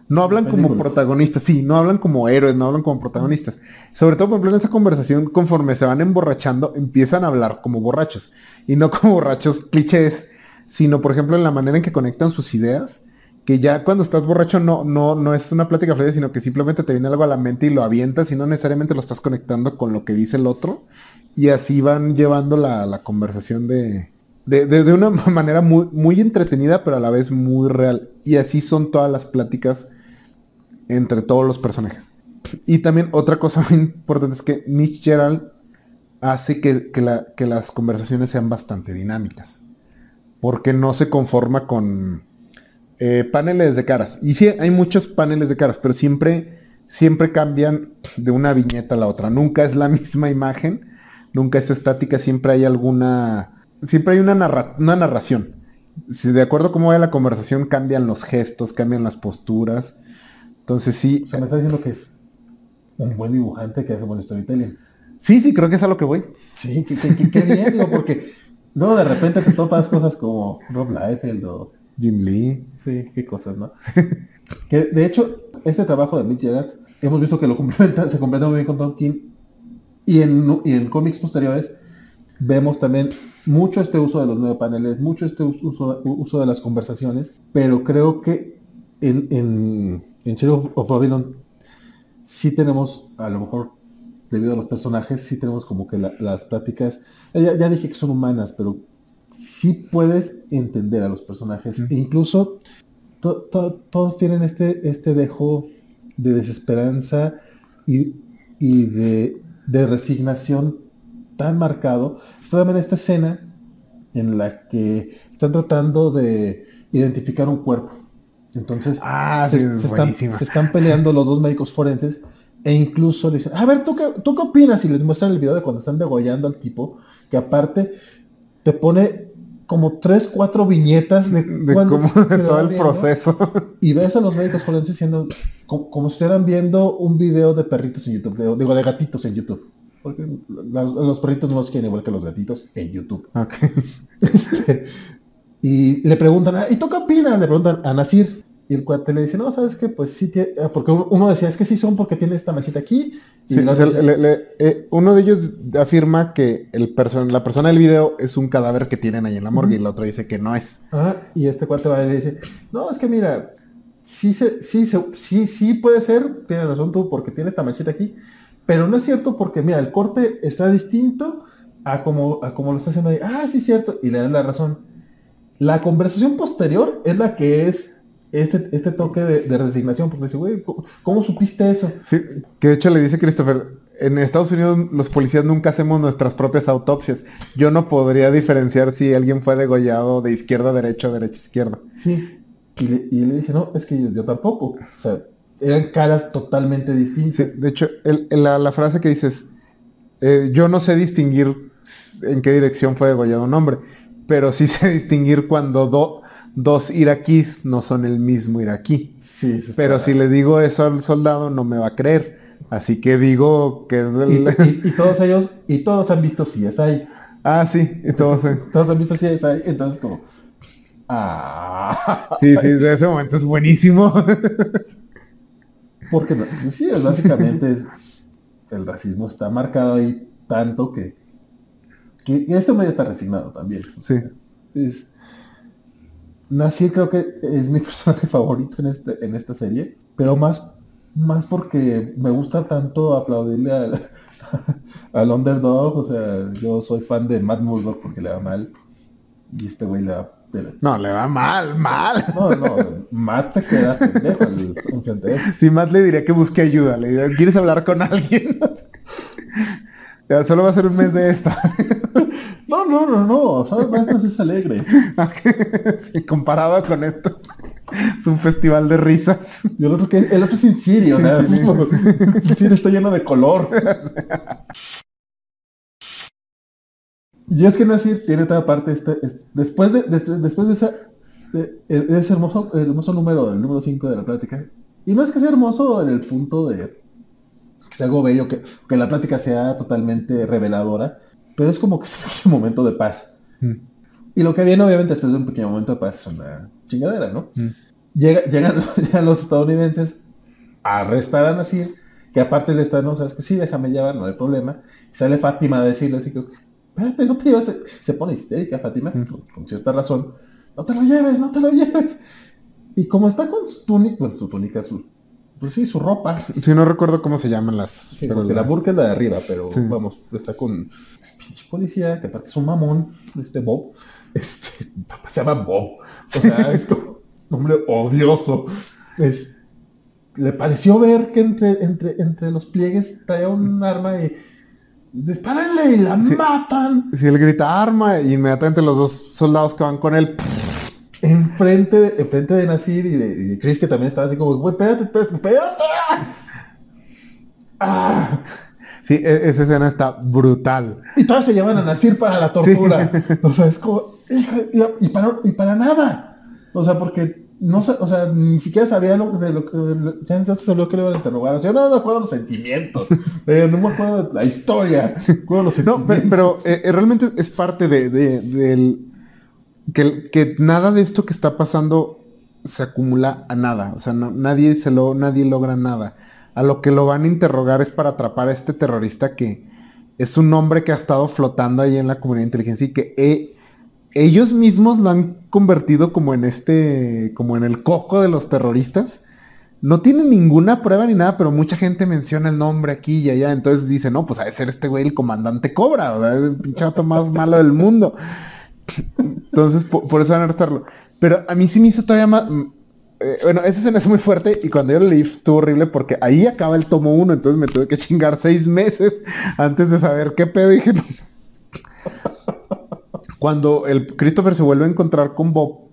No hablan como protagonistas, sí, no hablan como héroes, no hablan como protagonistas. Sobre todo, por ejemplo, en esa conversación, conforme se van emborrachando, empiezan a hablar como borrachos. Y no como borrachos clichés, sino, por ejemplo, en la manera en que conectan sus ideas. Que ya cuando estás borracho no, no, no es una plática fluida, sino que simplemente te viene algo a la mente y lo avientas y no necesariamente lo estás conectando con lo que dice el otro. Y así van llevando la, la conversación de, de, de- de una manera muy, muy entretenida, pero a la vez muy real. Y así son todas las pláticas entre todos los personajes. Y también otra cosa muy importante es que Mitch Gerald hace que, que la- que las conversaciones sean bastante dinámicas. Porque no se conforma con eh, paneles de caras. Y sí, hay muchos paneles de caras, pero siempre, siempre cambian de una viñeta a la otra. Nunca es la misma imagen, nunca es estática, siempre hay alguna, siempre hay una, narra- una narración. Si de acuerdo a cómo va la conversación, cambian los gestos, cambian las posturas. Entonces sí, O sea, me está diciendo que es un buen dibujante que hace buen storytelling. sí, sí, creo que es a lo que voy. Sí, qué, bien, digo, porque luego de repente te topas cosas como Rob Liefeld o... Jim Lee. Sí, qué cosas, ¿no? que de hecho, este trabajo de Mitch Gerard, hemos visto que lo complementa, se complementa muy bien con Tom King. Y en, y en cómics posteriores vemos también mucho este uso de los nueve paneles, mucho este us- uso, uso de las conversaciones, pero creo que en, en, en Sheriff of Babylon sí tenemos, a lo mejor debido a los personajes, sí tenemos como que la- las pláticas, ya, ya dije que son humanas, pero sí puedes entender a los personajes. Mm. E incluso to- to- todos tienen este, este dejo de desesperanza y, y de, de resignación tan marcado. Está también esta escena en la que están tratando de identificar un cuerpo. Entonces, Ah, están, se están peleando los dos médicos forenses e incluso le dicen, a ver, ¿tú qué, ¿tú qué opinas? Y les muestran el video de cuando están degollando al tipo, que aparte te pone como tres, cuatro viñetas de, De cómo de todo el proceso. Y ves a los médicos forenses siendo como, como si estuvieran viendo un video de perritos en YouTube, de- digo, de gatitos en YouTube. Porque los, los perritos no los quieren igual que los gatitos en YouTube. Ok. Este, y le preguntan, "Ah, ¿y tú qué opinas? Le preguntan a Nasir. Y el cuate le dice, no, ¿sabes qué? Pues sí, tie- ah, porque uno- decía, es que sí son porque tiene esta manchita aquí. Y Sí, sea, le- le- eh, uno de ellos afirma que el la persona del video es un cadáver que tienen ahí en la morgue y el otro dice que no es. "Ah", y este cuate va y le dice, no, es que mira, sí, se, sí, se- sí, sí puede ser, tienes razón tú, porque tiene esta manchita aquí, pero no es cierto porque, mira, el corte está distinto a como, a como lo está haciendo ahí. Ah, sí, cierto, y le dan la razón. La conversación posterior es la que es este, este toque de, de resignación, porque dice, güey, ¿cómo, cómo supiste eso? Sí, que de hecho le dice Christopher, en Estados Unidos los policías nunca hacemos nuestras propias autopsias. Yo no podría diferenciar si alguien fue degollado de izquierda a derecha o derecha a izquierda. Sí. Y le, y le dice, no, es que yo, yo tampoco. O sea, eran caras totalmente Sí, distintas. de hecho, el- el- la, la frase que dices, eh, yo no sé distinguir en qué dirección fue degollado un hombre, pero sí sé distinguir cuando do- dos iraquíes no son el mismo iraquí. Sí, Pero está- si le digo eso al soldado no me va a creer. Así que digo que... es Y, y- y todos ellos, y todos han visto CSI. ah, sí, entonces... Todos han visto CSI, entonces como... Ah, Sí, sí, de ese momento es buenísimo. porque pues sí, es básicamente es, el racismo está marcado ahí tanto que, que este medio está resignado también. sí. Es, Nasir creo que es mi personaje favorito en, este, en esta serie, pero más, más porque me gusta tanto aplaudirle al, al underdog, o sea, yo soy fan de Matt Murdock porque le va mal, y este güey le va... No, le va mal, mal. No, no, Matt se queda pendejo al- enfrente de él. Si más le diría que busque ayuda, le diría, ¿quieres hablar con alguien? Ya, solo va a ser un mes de esto. No, no, no, no, ¿sabes? Matt es alegre. Sí, comparado con esto. Es un festival de risas. Yo el otro que el otro es Sin o sea, Sin City está lleno de color. Y es que Nasir tiene toda parte este, este- después de des- después de esa de- de ese hermoso hermoso número, el número 5 de la plática. Y no es que sea hermoso en el punto de que sea algo bello, que, que la plática sea totalmente reveladora, pero es como que es un momento de paz. Y lo que viene obviamente después de un pequeño momento de paz es una chingadera, ¿no? Llega- llegan, llegan los estadounidenses a arrestar a Nasir, que aparte le están, no, sabes que sí, déjame llevar, no hay problema. Y sale Fátima a decirle así que, espérate, no te llevas, se pone histérica Fátima, Mm. con, con cierta razón, no te lo lleves, no te lo lleves. Y como está con su túnica, bueno, su túnica, su, pues sí, su ropa, Si no recuerdo cómo se llaman las... Sí, pero porque la burka es la de arriba, pero Sí. vamos, está con pinche policía, que aparte es un mamón, este Bob. Este, papá se llama Bob. O sea, es como un hombre odioso. Es, le pareció ver que entre, entre, entre los pliegues traía un arma y dispárenle y la matan Si él grita arma, y inmediatamente los dos soldados que van con él... enfrente, de- enfrente de Nasir y de, y de Chris, que también estaba así como, güey, espérate, espérate, espérate. Ah. Sí, e- esa escena está brutal. Y todas se llevan a Nasir para la tortura. O sea, es como, y, para, y para nada. O sea, porque no o sea, ni siquiera sabía lo, de lo que, ya se lo que le iban a interrogar. O sea, no me acuerdo los sentimientos. Eh, no me acuerdo de la historia. Me acuerdo los No, sentimientos. pero eh, eh, realmente es parte de, de- del... Que, nada de esto que está pasando se acumula a nada. O sea, nadie se lo, nadie logra nada. A lo que lo van a interrogar es para atrapar a este terrorista que es un hombre que ha estado flotando ahí en la comunidad de inteligencia y que eh, ellos mismos lo han convertido como en este, como en el coco de los terroristas. No tienen ninguna prueba ni nada, pero mucha gente menciona el nombre aquí y allá. Entonces dice, no, pues ha de ser este güey el comandante Cobra, el pinche vato más malo del mundo. Entonces, po- por, eso van a arrestarlo. Pero a mí sí me hizo todavía más... mm, eh, bueno, esa escena es muy fuerte y cuando yo lo leí estuvo horrible porque ahí acaba el tomo 1, entonces me tuve que chingar seis meses antes de saber qué pedo. Dije, no. Cuando el Christopher se vuelve a encontrar con Bob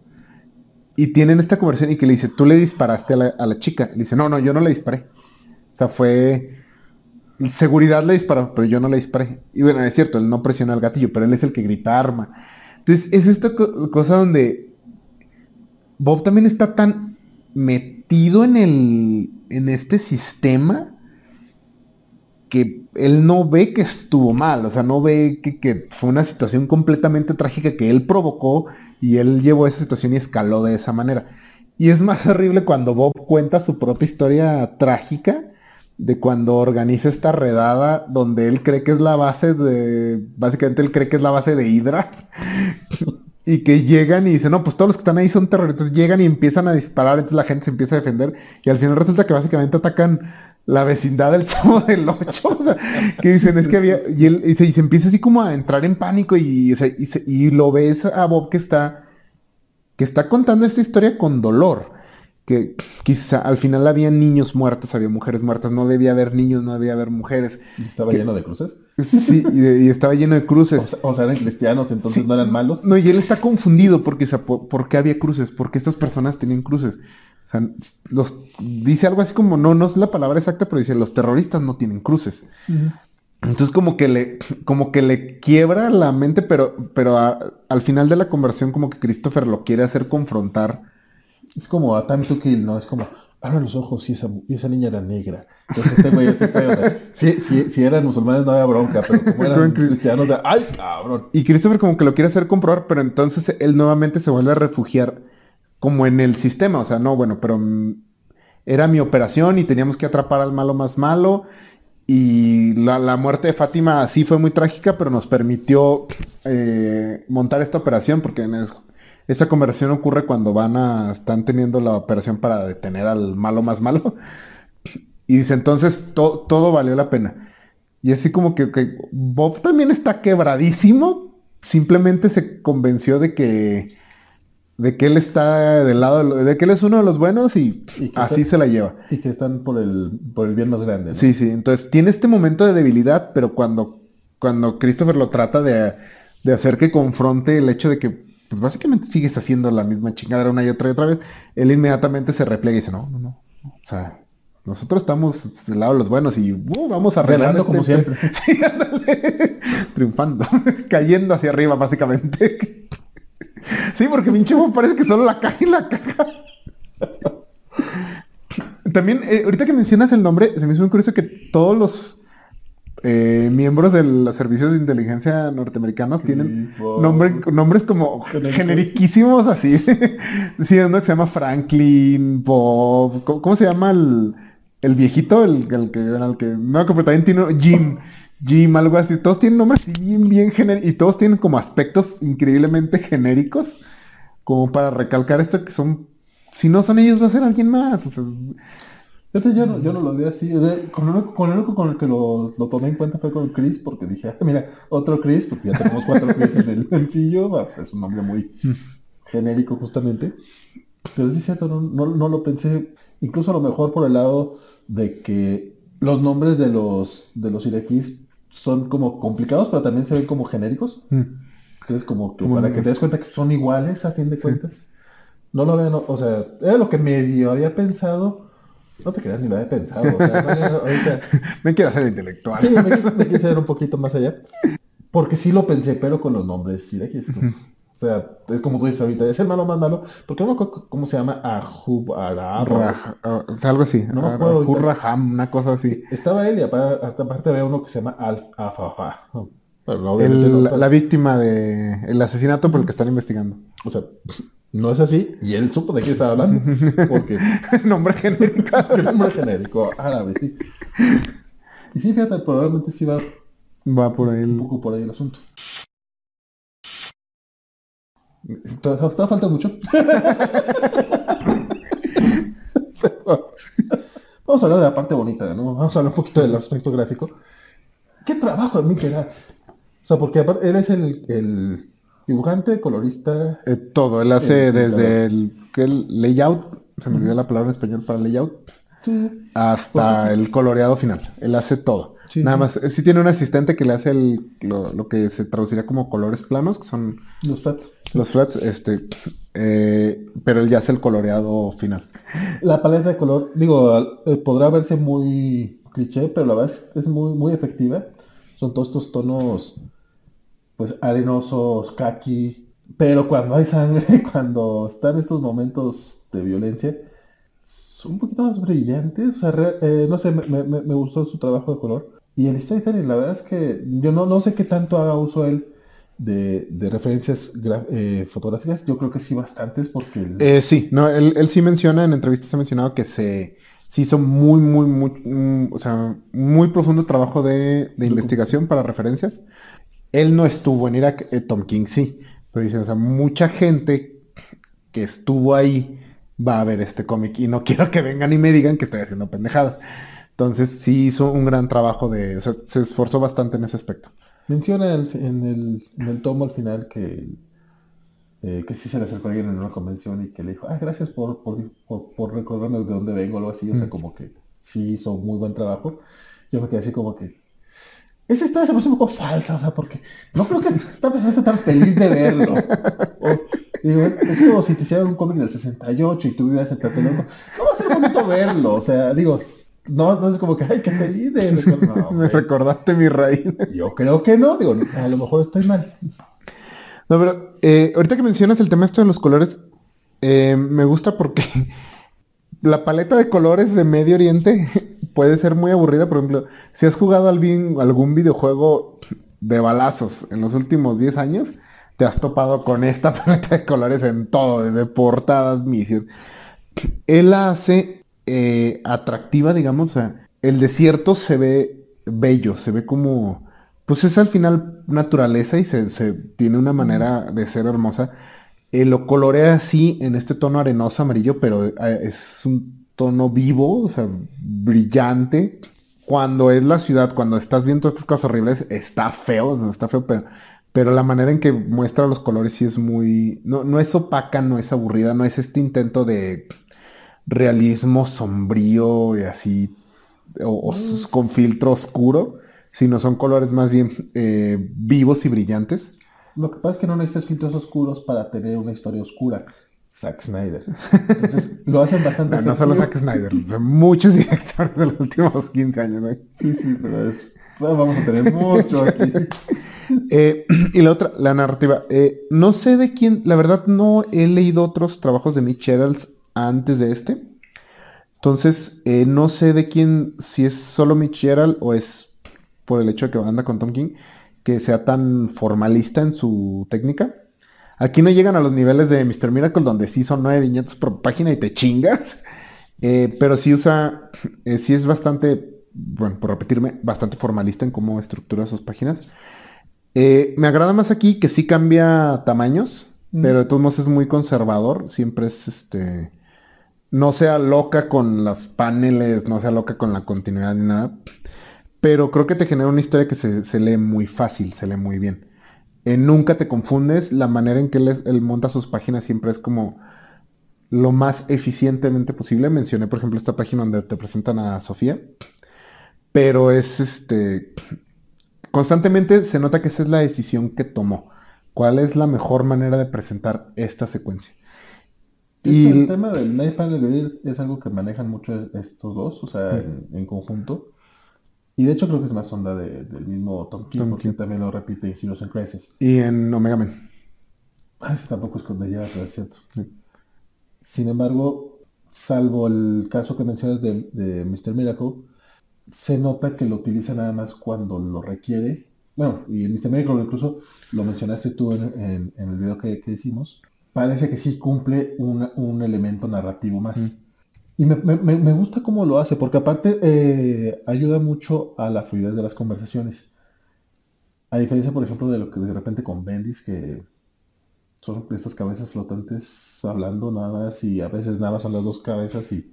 y tienen esta conversación y que le dice, tú le disparaste a la, a la chica. Le dice, no, no, yo no le disparé. O sea, fue... Seguridad le disparó, pero yo no le disparé. Y bueno, es cierto, él no presiona el gatillo, pero él es el que grita arma. Entonces, es esta cosa donde Bob también está tan metido en el. en este sistema que él no ve que estuvo mal, o sea, no ve que, que, fue una situación completamente trágica que él provocó y él llevó esa situación y escaló de esa manera. Y es más horrible cuando Bob cuenta su propia historia trágica de cuando organiza esta redada donde él cree que es la base de, básicamente él cree que es la base de Hydra. y que llegan y dicen, no, pues todos los que están ahí son terroristas, llegan y empiezan a disparar, entonces la gente se empieza a defender y al final resulta que básicamente atacan la vecindad del chavo del 8, o sea, que dicen, es que había, y, él, y, se, empieza así como a entrar en pánico y, y lo ves a Bob que está que está contando esta historia con dolor. Que quizá al final había niños muertos, había mujeres muertas, no debía haber niños, no debía haber mujeres. ¿Y estaba lleno de cruces? Sí, y, estaba lleno de cruces. O sea, eran cristianos, entonces no eran malos. No, y él está confundido porque, ¿por qué había cruces? Porque estas personas tenían cruces. O sea, los, dice algo así como, no, no es la palabra exacta, pero dice, los terroristas no tienen cruces. Entonces como que le, como que le quiebra la mente, pero, pero al final de la conversión como que Christopher lo quiere hacer confrontar. Es como a Time to Kill, ¿no? Es como, abre los ojos y esa, esa niña era negra. Entonces este güey así fue, o sea, si, si, si, eran musulmanes no había bronca, pero como eran cristianos, o sea, ¡ay, cabrón! Y Christopher como que lo quiere hacer comprobar, pero entonces él nuevamente se vuelve a refugiar como en el sistema, o sea, no, bueno, pero mm, era mi operación y teníamos que atrapar al malo más malo y la, muerte de Fátima sí fue muy trágica, pero nos permitió eh, montar esta operación, porque esa conversación ocurre cuando van a, están teniendo la operación para detener al malo más malo. Y dice, entonces todo valió la pena. Y así como que, que Bob también está quebradísimo, simplemente se convenció de que de que él está del lado, de, que él es uno de los buenos y, así se la lleva. Y que están por el, por el bien más grande. Sí, sí, entonces tiene este momento de debilidad, pero cuando, cuando Christopher lo trata de, hacer que confronte el hecho de que, pues básicamente sigues haciendo la misma chingadera una y otra y otra vez, él inmediatamente se replega y dice, no, no, no, o sea, nosotros estamos del lado de los buenos y uh, vamos a arreglando como este siempre. triunfando, cayendo hacia arriba básicamente. Sí, porque pinche parece que solo la caja y la caja. También, eh, ahorita que mencionas el nombre, se me hizo muy curioso que todos los eh, miembros de los servicios de inteligencia norteamericanos tienen nombres como generiquísimos así. sí, uno que se llama Franklin, Bob, ¿cómo, se llama el, el viejito? El, el, que, el que, no, que también tiene Jim. Jim, algo así. Todos tienen nombres bien, bien genéricos. Y todos tienen como aspectos increíblemente genéricos. Como para recalcar esto que son. Si no son ellos, va a ser alguien más. Yo, no, yo no lo veo así. con, el único, con, el que lo, tomé en cuenta fue con Chris, porque dije, ah, mira, otro Chris, porque ya tenemos cuatro Chris en el sencillo. Pues, es un nombre muy genérico, justamente. Pero sí es cierto, no, no lo pensé. Incluso a lo mejor por el lado de que los nombres de los de los iraquíes son como complicados, pero también se ven como genéricos. Mm. Entonces, como que para que te des cuenta que son iguales a fin de cuentas. No lo vean, o sea, era lo que medio había pensado. No te creas ni lo había pensado. me quiero hacer intelectual. Sí, me, me quise ver un poquito más allá. Porque sí lo pensé, pero con los nombres. O sea, es como tú dices ahorita, es el malo más malo. Porque no me acuerdo cómo se llama Ahub sea, algo así. No me acuerdo. una cosa así. Estaba él y aparte, había uno que se llama Al Afafa. la víctima de el asesinato por el que están investigando. O sea, no es así. Y él supo de qué estaba hablando. Porque. nombre genérico. nombre genérico. Árabe, sí. Y sí, fíjate, probablemente sí va. Va por ahí. Un poco por ahí el asunto. Todavía falta mucho. Vamos a hablar de la parte bonita, ¿no? Vamos a hablar un poquito del aspecto gráfico. ¿Qué trabajo de Mickey O sea, porque él es el, dibujante, colorista. Eh, todo, él hace desde el, layout, se me olvidó la palabra en español para layout, hasta pues, el coloreado final. Él hace todo. Nada más, sí tiene un asistente que le hace el, lo, que se traduciría como colores planos, que son los flats. Los flats, este, eh, pero él ya hace el coloreado final. La paleta de color, digo, eh, podrá verse muy cliché, pero la verdad es, muy, muy efectiva. Son todos estos tonos, pues, arenosos, kaki, Pero cuando hay sangre, cuando están estos momentos de violencia, son un poquito más brillantes. O sea, eh, no sé, me, gustó su trabajo de color. Y el storytelling, la verdad es que yo no, no sé qué tanto haga uso él de, referencias eh, fotográficas. Yo creo que sí bastantes porque... Eh, sí, no, él, él, sí menciona, en entrevistas ha mencionado que se, se hizo muy, muy, muy, mm, o sea, muy profundo trabajo de, de investigación para referencias. Él no estuvo en Irak, eh, Tom King sí, pero dice, o sea, mucha gente que estuvo ahí va a ver este cómic y no quiero que vengan y me digan que estoy haciendo pendejadas. Entonces sí hizo un gran trabajo de, o sea, se esforzó bastante en ese aspecto. Menciona en, el, en el tomo al final que eh, que sí se le acercó a alguien en una convención y que le dijo, ah, gracias por, por, recordarme de dónde vengo o algo así, o sea, mm. como que sí hizo muy buen trabajo. Yo me quedé así como que, esa historia se me hace un poco falsa, o sea, porque no creo que esta persona esté tan feliz de verlo. digo, es como si te hicieran un cómic del 68 y tú vivieras en Tlatelolco. No va a ser bonito verlo, o sea, digo, no, no es como que, ay, qué feliz de... me recordaste mi raíz. Yo creo que no, digo, a lo mejor estoy mal. No, pero eh, ahorita que mencionas el tema esto de los colores, eh, me gusta porque la paleta de colores de Medio Oriente puede ser muy aburrida. Por ejemplo, si has jugado algún, videojuego de balazos en los últimos 10 años, te has topado con esta paleta de colores en todo, desde portadas, misiles. Él la hace eh, atractiva, digamos. El desierto se ve bello, se ve como pues es al final naturaleza y se, tiene una manera de ser hermosa. Eh, lo colorea así en este tono arenoso amarillo, pero eh, es un tono vivo, o sea, brillante. Cuando es la ciudad, cuando estás viendo estas cosas horribles, está feo, está feo, pero, pero la manera en que muestra los colores sí es muy... No, no es opaca, no es aburrida, no es este intento de realismo sombrío y así, o mm. con filtro oscuro sino son colores más bien eh, vivos y brillantes. Lo que pasa es que no necesitas filtros oscuros para tener una historia oscura. Zack Snyder. Entonces, lo hacen bastante. No, no solo Zack Snyder, son muchos directores de los últimos 15 años. ¿no? Sí, sí, pero es, pues, vamos a tener mucho aquí. Eh, y la otra, la narrativa. Eh, no sé de quién, la verdad no he leído otros trabajos de Mitch Geralds antes de este. Entonces, no sé de quién, si es solo Mitch Gerald o es por el hecho de que anda con Tom King, que sea tan formalista en su técnica. Aquí no llegan a los niveles de Mr. Miracle, donde sí son nueve viñetas por página y te chingas. Eh, pero sí usa, eh, sí es bastante, bueno, por repetirme, bastante formalista en cómo estructura sus páginas. Eh, me agrada más aquí que sí cambia tamaños, mm. pero de todos modos es muy conservador. Siempre es este. No sea loca con las paneles, no sea loca con la continuidad ni nada. Pero creo que te genera una historia que se, lee muy fácil, se lee muy bien. Eh, nunca te confundes, la manera en que él, monta sus páginas siempre es como lo más eficientemente posible. Mencioné, por ejemplo, esta página donde te presentan a Sofía. Pero es este. Constantemente se nota que esa es la decisión que tomó. ¿Cuál es la mejor manera de presentar esta secuencia? Y el tema del Night Panel es algo que manejan mucho estos dos, o sea, en, conjunto. Y de hecho creo que es más onda del mismo Tom King, porque también lo repite en Heroes and Crisis. Y en Omega Man. Ah, ese tampoco es con ya, pero es cierto. Sin embargo, salvo el caso que mencionas de, Mr. Miracle, se nota que lo utiliza nada más cuando lo requiere. Bueno, y en Mr. Miracle incluso lo mencionaste tú en, el video que, hicimos. Parece que sí cumple un elemento narrativo más. Y me, gusta cómo lo hace, porque aparte eh, ayuda mucho a la fluidez de las conversaciones. A diferencia, por ejemplo, de lo que de repente con Bendis, que son estas cabezas flotantes hablando nada más y a veces nada más son las dos cabezas y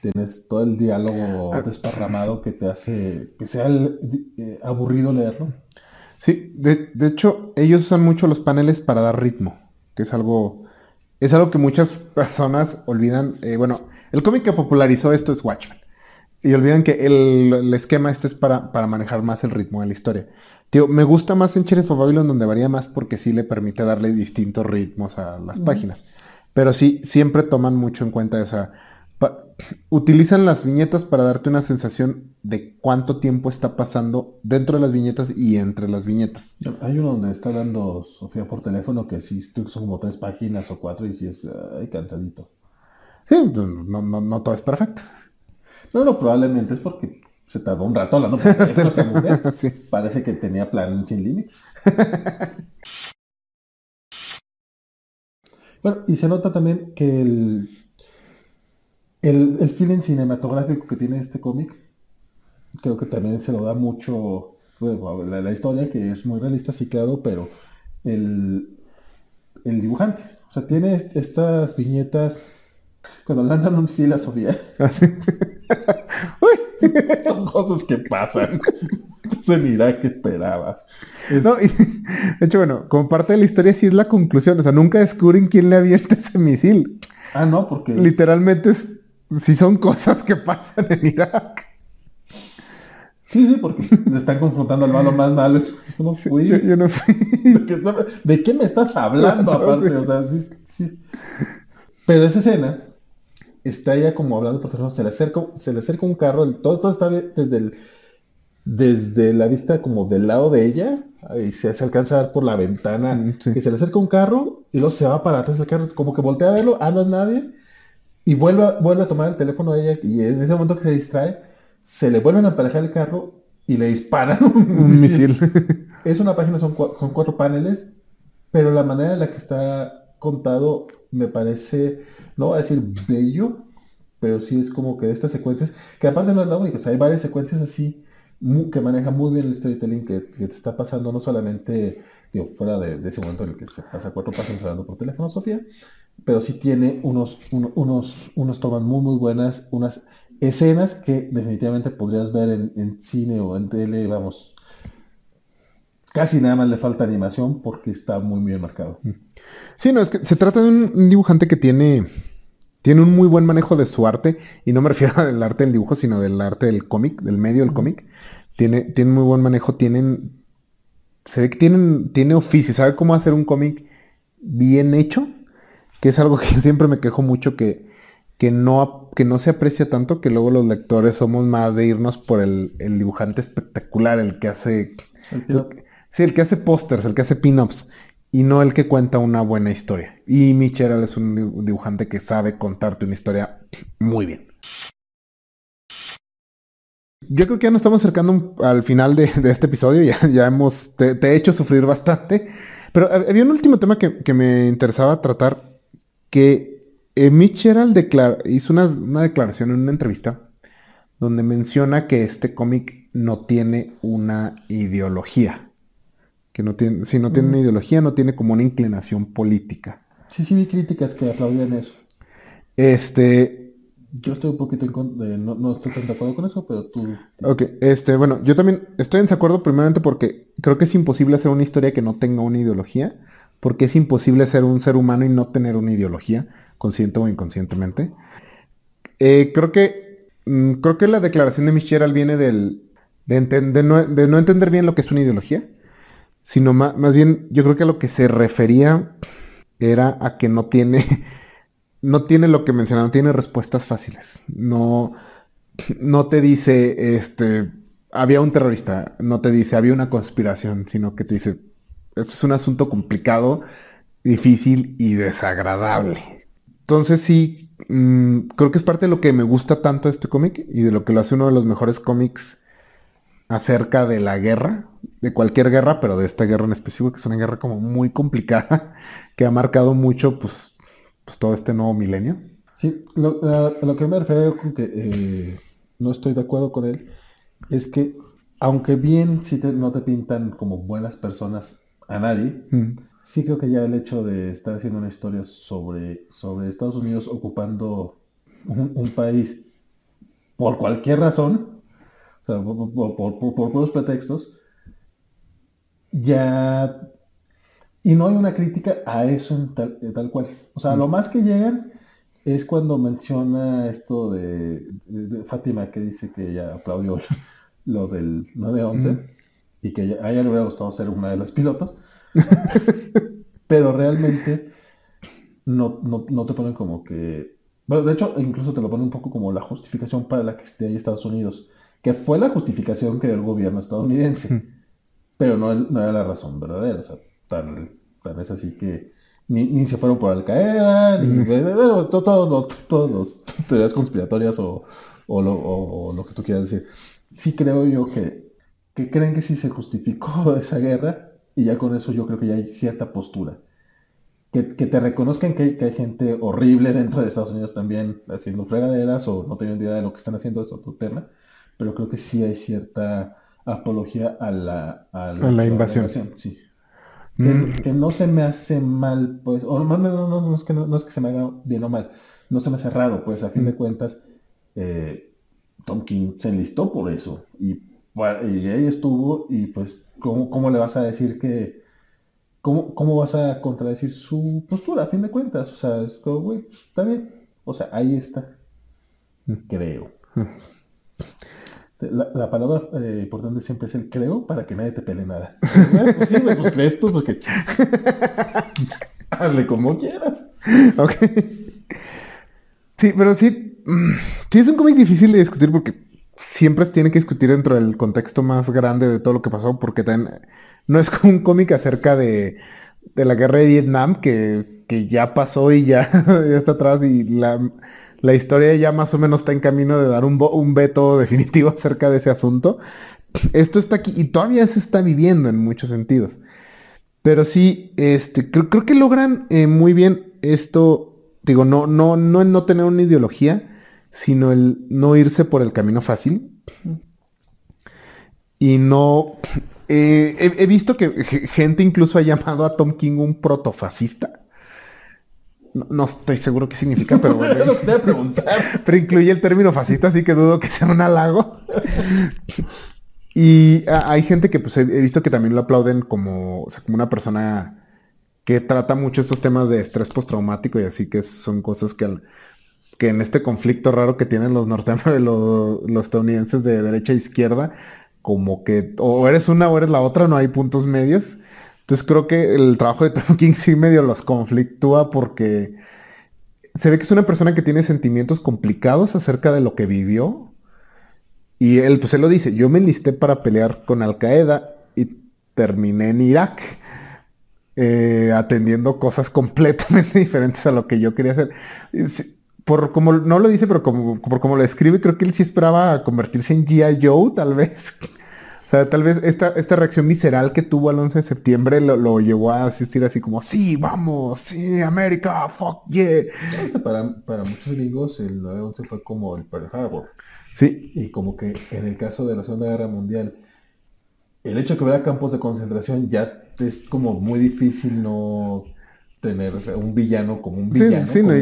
tienes todo el diálogo ah. desparramado que te hace que sea eh, aburrido leerlo. Sí, de, hecho, ellos usan mucho los paneles para dar ritmo, que es algo, es algo que muchas personas olvidan. Eh, bueno, el cómic que popularizó esto es Watchmen. Y olviden que el, esquema este es para, para, manejar más el ritmo de la historia. Tío, me gusta más en Sheriff of Babylon donde varía más porque sí le permite darle distintos ritmos a las páginas. Pero sí, siempre toman mucho en cuenta esa... utilizan las viñetas para darte una sensación de cuánto tiempo está pasando dentro de las viñetas y entre las viñetas. Hay uno donde está hablando Sofía por teléfono que sí, son como tres páginas o cuatro y sí es ay, cansadito. Sí, no, no, no todo es perfecto. No, no, probablemente es porque se tardó un rato hablando por teléfono Parece que tenía plan sin límites. bueno, y se nota también que el el, el feeling cinematográfico que tiene este cómic, creo que también se lo da mucho la, historia, que es muy realista, sí, claro, pero el, el dibujante. O sea, tiene estas viñetas cuando lanzan un misil a Sofía. Son cosas que pasan. se mira que esperabas. de hecho, bueno, como parte de la historia sí es la conclusión. O sea, nunca descubren quién le avienta ese misil. Ah, no, porque... Literalmente es si son cosas que pasan en Irak. Sí, sí, porque le están confrontando al malo más malo. Yo no fui. Yo, no fui. ¿De qué, me estás hablando aparte? O sea, sí, sí. Pero esa escena está ella como hablando por teléfono, se le acerca, se le acerca un carro, todo, todo está desde el, desde la vista como del lado de ella, y se, se alcanza a ver por la ventana, mm, que se le acerca un carro y luego se va para atrás del carro, como que voltea a verlo, ah, no es nadie, y vuelve, vuelve a tomar el teléfono de ella y en ese momento que se distrae, se le vuelven a emparejar el carro y le disparan un, misil. es una página, son, son cuatro paneles, pero la manera en la que está contado me parece, no voy a decir bello, pero sí es como que de estas secuencias, que aparte no es la única, o sea, hay varias secuencias así que manejan muy bien el storytelling que, te está pasando, no solamente digo, fuera de, ese momento en el que se pasa cuatro páginas hablando por teléfono, Sofía, pero sí tiene unos, unos, unos tomas muy, muy buenas, unas escenas que definitivamente podrías ver en, cine o en tele, vamos. Casi nada más le falta animación porque está muy bien marcado. Mm. Sí, no, es que se trata de un dibujante que tiene, tiene un muy buen manejo de su arte, y no me refiero al arte del dibujo, sino del arte del cómic, del medio del cómic. Tiene, tiene muy buen manejo, tienen, se ve que tienen, tiene oficio, sabe cómo hacer un cómic bien hecho que es algo que siempre me quejo mucho que, que, no, que no se aprecia tanto, que luego los lectores somos más de irnos por el, dibujante espectacular, el que hace... El, sí, el que hace pósters, el que hace pin-ups, y no el que cuenta una buena historia. Y Michel es un dibujante que sabe contarte una historia muy bien. Yo creo que ya nos estamos acercando al final de, este episodio, ya, ya hemos, te, he hecho sufrir bastante, pero había un último tema que, me interesaba tratar que eh, hizo una, declaración en una entrevista donde menciona que este cómic no tiene una ideología. Que no tiene, si no tiene una ideología, no tiene como una inclinación política. Sí, sí, vi críticas que aplaudían eso. Este. Yo estoy un poquito en no, no, estoy tan de acuerdo con eso, pero tú. Ok, este, bueno, yo también estoy en desacuerdo primeramente porque creo que es imposible hacer una historia que no tenga una ideología porque es imposible ser un ser humano y no tener una ideología, consciente o inconscientemente. Eh, creo que mm, creo que la declaración de Michelle viene del, de, no, entender bien lo que es una ideología, sino más, más, bien yo creo que a lo que se refería era a que no tiene, no tiene lo que mencionaba, no tiene respuestas fáciles. No, no te dice, este, había un terrorista, no te dice, había una conspiración, sino que te dice, esto es un asunto complicado, difícil y desagradable. Entonces sí, mm, creo que es parte de lo que me gusta tanto este cómic y de lo que lo hace uno de los mejores cómics acerca de la guerra, de cualquier guerra, pero de esta guerra en específico, que es una guerra como muy complicada, que ha marcado mucho pues, pues todo este nuevo milenio. Sí, lo, a, lo que me refiero con que eh, no estoy de acuerdo con él, es que aunque bien si no te pintan como buenas personas a nadie, mm. sí creo que ya el hecho de estar haciendo una historia sobre, sobre Estados Unidos ocupando un, país por cualquier razón, o sea, por, por, por, pretextos, ya... Y no hay una crítica a eso tal, tal, cual. O sea, lo mm. más que llegan es cuando menciona esto de, Fátima que dice que ella aplaudió lo del 9-11 y que a ella le hubiera gustado ser una de las pilotos. Pero realmente no, no, te ponen como que Bueno, de hecho, incluso te lo pone un poco como la justificación para la que esté ahí Estados Unidos, que fue la justificación que dio el gobierno estadounidense, pero no, no, era la razón verdadera, o sea, tal, tal vez así que ni, se fueron por Al Qaeda, ni todos los teorías conspiratorias o, lo, lo, que tú quieras decir. Sí creo yo que, que creen que sí se justificó esa guerra y ya con eso yo creo que ya hay cierta postura. Que, te reconozcan que hay, gente horrible dentro de Estados Unidos también haciendo fregaderas o no teniendo idea de lo que están haciendo es otro tema, pero creo que sí hay cierta apología a la, a la, invasión. sí. Mm. Que, no se me hace mal, pues, o no, no, no, es que no, es que se me haga bien o mal, no se me hace raro, pues a fin de mm. cuentas, eh, Tom King se enlistó por eso y, y ahí estuvo y pues, ¿cómo, ¿cómo, le vas a decir que, cómo, cómo vas a contradecir su postura a fin de cuentas? O sea, es como, güey, pues, está bien, o sea, ahí está, mm. creo. La, palabra eh, importante siempre es el creo para que nadie te pele nada. pues sí, pues crees tú, pues que hazle como quieras. Ok. Sí, pero sí, mm, sí es un cómic difícil de discutir porque siempre se tiene que discutir dentro del contexto más grande de todo lo que pasó, porque también no es como un cómic acerca de, de la guerra de Vietnam que, que ya pasó y ya, ya está atrás y la la historia ya más o menos está en camino de dar un, veto definitivo acerca de ese asunto. Esto está aquí y todavía se está viviendo en muchos sentidos. Pero sí, este, creo, que logran eh, muy bien esto, digo, no, no, no no tener una ideología, sino el no irse por el camino fácil. Y no... Eh, he, he, visto que gente incluso ha llamado a Tom King un protofascista. No, estoy seguro qué significa, pero bueno. pero incluye el término fascista, así que dudo que sea un halago. y hay gente que pues he, visto que también lo aplauden como, o sea, como una persona que trata mucho estos temas de estrés postraumático y así que son cosas que, que en este conflicto raro que tienen los norteamericanos, los, los estadounidenses de derecha e izquierda, como que o eres una o eres la otra, no hay puntos medios. Entonces creo que el trabajo de Tom King sí medio los conflictúa porque se ve que es una persona que tiene sentimientos complicados acerca de lo que vivió. Y él, pues él lo dice, yo me enlisté para pelear con Al Qaeda y terminé en Irak. Eh, atendiendo cosas completamente diferentes a lo que yo quería hacer. Por como no lo dice, pero como, por como lo escribe, creo que él sí esperaba convertirse en G.I. Joe, tal vez. O sea, tal vez esta, esta reacción visceral que tuvo al 11 de septiembre lo, llevó a asistir así como, sí, vamos, sí, América, fuck yeah. Para, para muchos gringos el 9-11 fue como el Pearl Harbor. Sí. Y como que en el caso de la Segunda Guerra Mundial, el hecho de que hubiera campos de concentración ya es como muy difícil no tener un villano como un villano. Sí, no,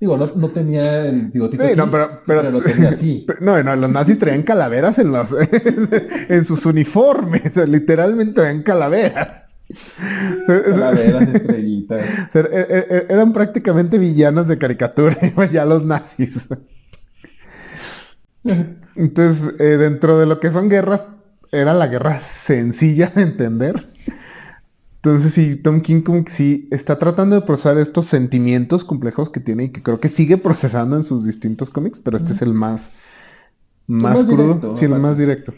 digo, no, tenía el bigotito así, no, pero, pero, lo tenía así. no, no, los nazis traían calaveras en los en sus uniformes, literalmente traían calaveras. Calaveras, estrellitas. E, e, e, eran prácticamente villanos de caricatura, ya los nazis. Entonces, eh, dentro de lo que son guerras, era la guerra sencilla de entender. Entonces sí, Tom King como que sí está tratando de procesar estos sentimientos complejos que tiene y que creo que sigue procesando en sus distintos cómics, pero este es el más, más, crudo, sí, el más directo.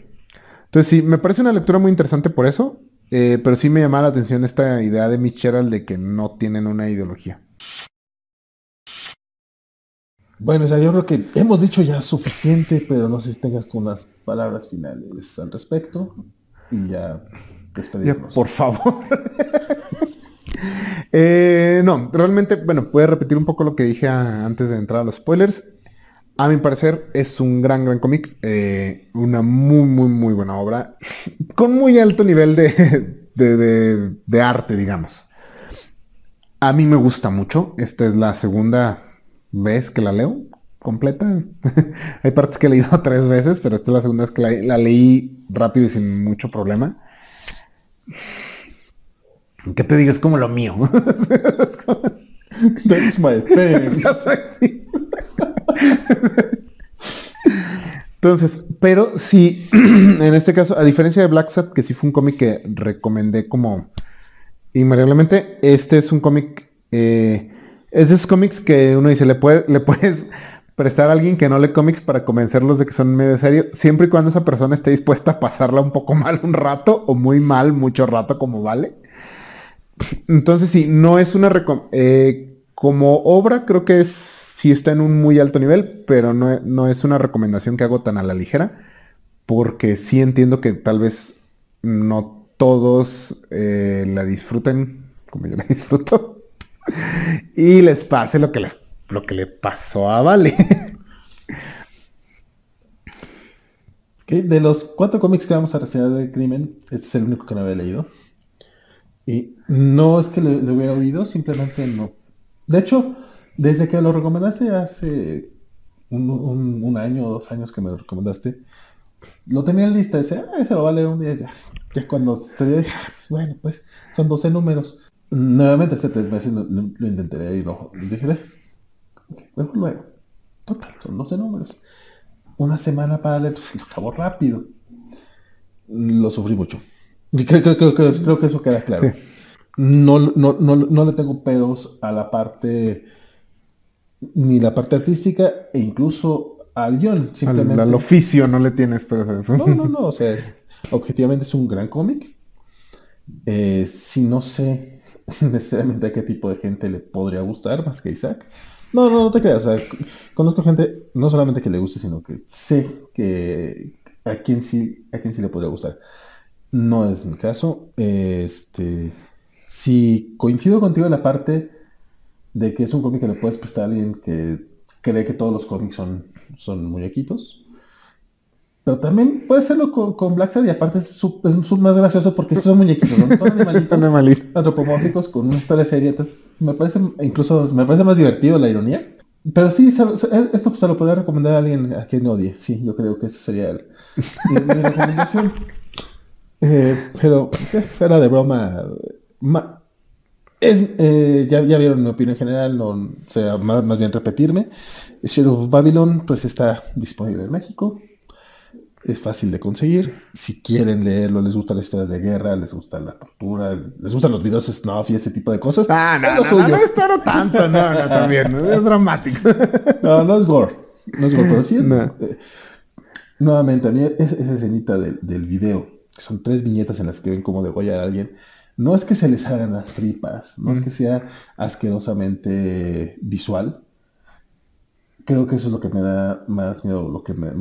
Entonces sí, me parece una lectura muy interesante por eso, eh, pero sí me llama la atención esta idea de Mitchell de que no tienen una ideología. Bueno, o sea, yo creo que hemos dicho ya suficiente, pero no sé si tengas tú unas palabras finales al respecto y ya por favor. Eh, no, realmente, bueno, puede repetir un poco lo que dije antes de entrar a los spoilers. A mi parecer es un gran, gran cómic. Eh, una muy, muy, muy buena obra. Con muy alto nivel de, de, de, arte, digamos. A mí me gusta mucho. Esta es la segunda vez que la leo completa. Hay partes que he leído tres veces, pero esta es la segunda vez que la leí rápido y sin mucho problema. ¿Qué te digas como lo mío? That's my Entonces, pero sí, en este caso, a diferencia de Black Sat, que sí fue un cómic que recomendé como invariablemente, este es un cómic eh, esos cómics que uno dice, le, puede, le puedes prestar a alguien que no lee cómics para convencerlos de que son medio serios, siempre y cuando esa persona esté dispuesta a pasarla un poco mal un rato o muy mal mucho rato como vale. Entonces sí, no es una... Eh, como obra creo que es, sí está en un muy alto nivel, pero no, no es una recomendación que hago tan a la ligera, porque sí entiendo que tal vez no todos eh, la disfruten como yo la disfruto y les pase lo que, les, lo que le pasó a Vale. de los cuatro cómics que vamos a reseñar de Crimen, este es el único que no había leído. Y no es que lo, hubiera oído, simplemente no. De hecho, desde que lo recomendaste hace un, año o dos años que me lo recomendaste, lo tenía en lista. Decía, ah, se lo va a leer un día ya. Ya cuando se dije, ah, pues bueno, pues son 12 números. Nuevamente hace tres meses lo, intentaré y no. Dije, mejor luego. Total, son 12 números. Una semana para leer, pues lo acabo rápido. Lo sufrí mucho. Y creo, creo, que eso queda claro. No, no, no, no le tengo pedos a la parte, ni la parte artística, e incluso al guion. Simplemente. Al, oficio no le tienes pedos. No, no, no. O sea, objetivamente es un gran cómic. Eh, si no sé necesariamente a qué tipo de gente le podría gustar más que Isaac. No, no, no te creas. O sea, conozco gente, no solamente que le guste, sino que sé que a quien sí, a quien sí le podría gustar. No es mi caso. Este, si coincido contigo en la parte de que es un cómic que le puedes prestar a alguien que cree que todos los cómics son, son muñequitos, pero también puede hacerlo con, Black Sad y aparte es, más gracioso porque son muñequitos, ¿no? Son animalitos antropomórficos con una historia seria. Entonces, me parece, incluso me parece más divertido la ironía. Pero sí, esto se lo podría recomendar a alguien a quien odie. Sí, yo creo que ese sería el, mi, recomendación. Eh, pero, fuera de broma, es, eh, ya, ya, vieron mi opinión general, no, sea, más, más bien repetirme. Sheriff Babylon, pues está disponible en México es fácil de conseguir. Si quieren leerlo, les gustan las historias de guerra, les gusta la tortura, les gustan los videos snuff y ese tipo de cosas. Ah, no, no, no, no, tanto, no, no, también, es dramático. no, no es gore, no es gore, pero sí es, eh, nuevamente, a mí esa, escenita del, del video, que son tres viñetas en las que ven cómo degollar a alguien, no es que se les hagan las tripas, no es que sea asquerosamente visual, creo que eso es lo que me da más miedo, lo que me,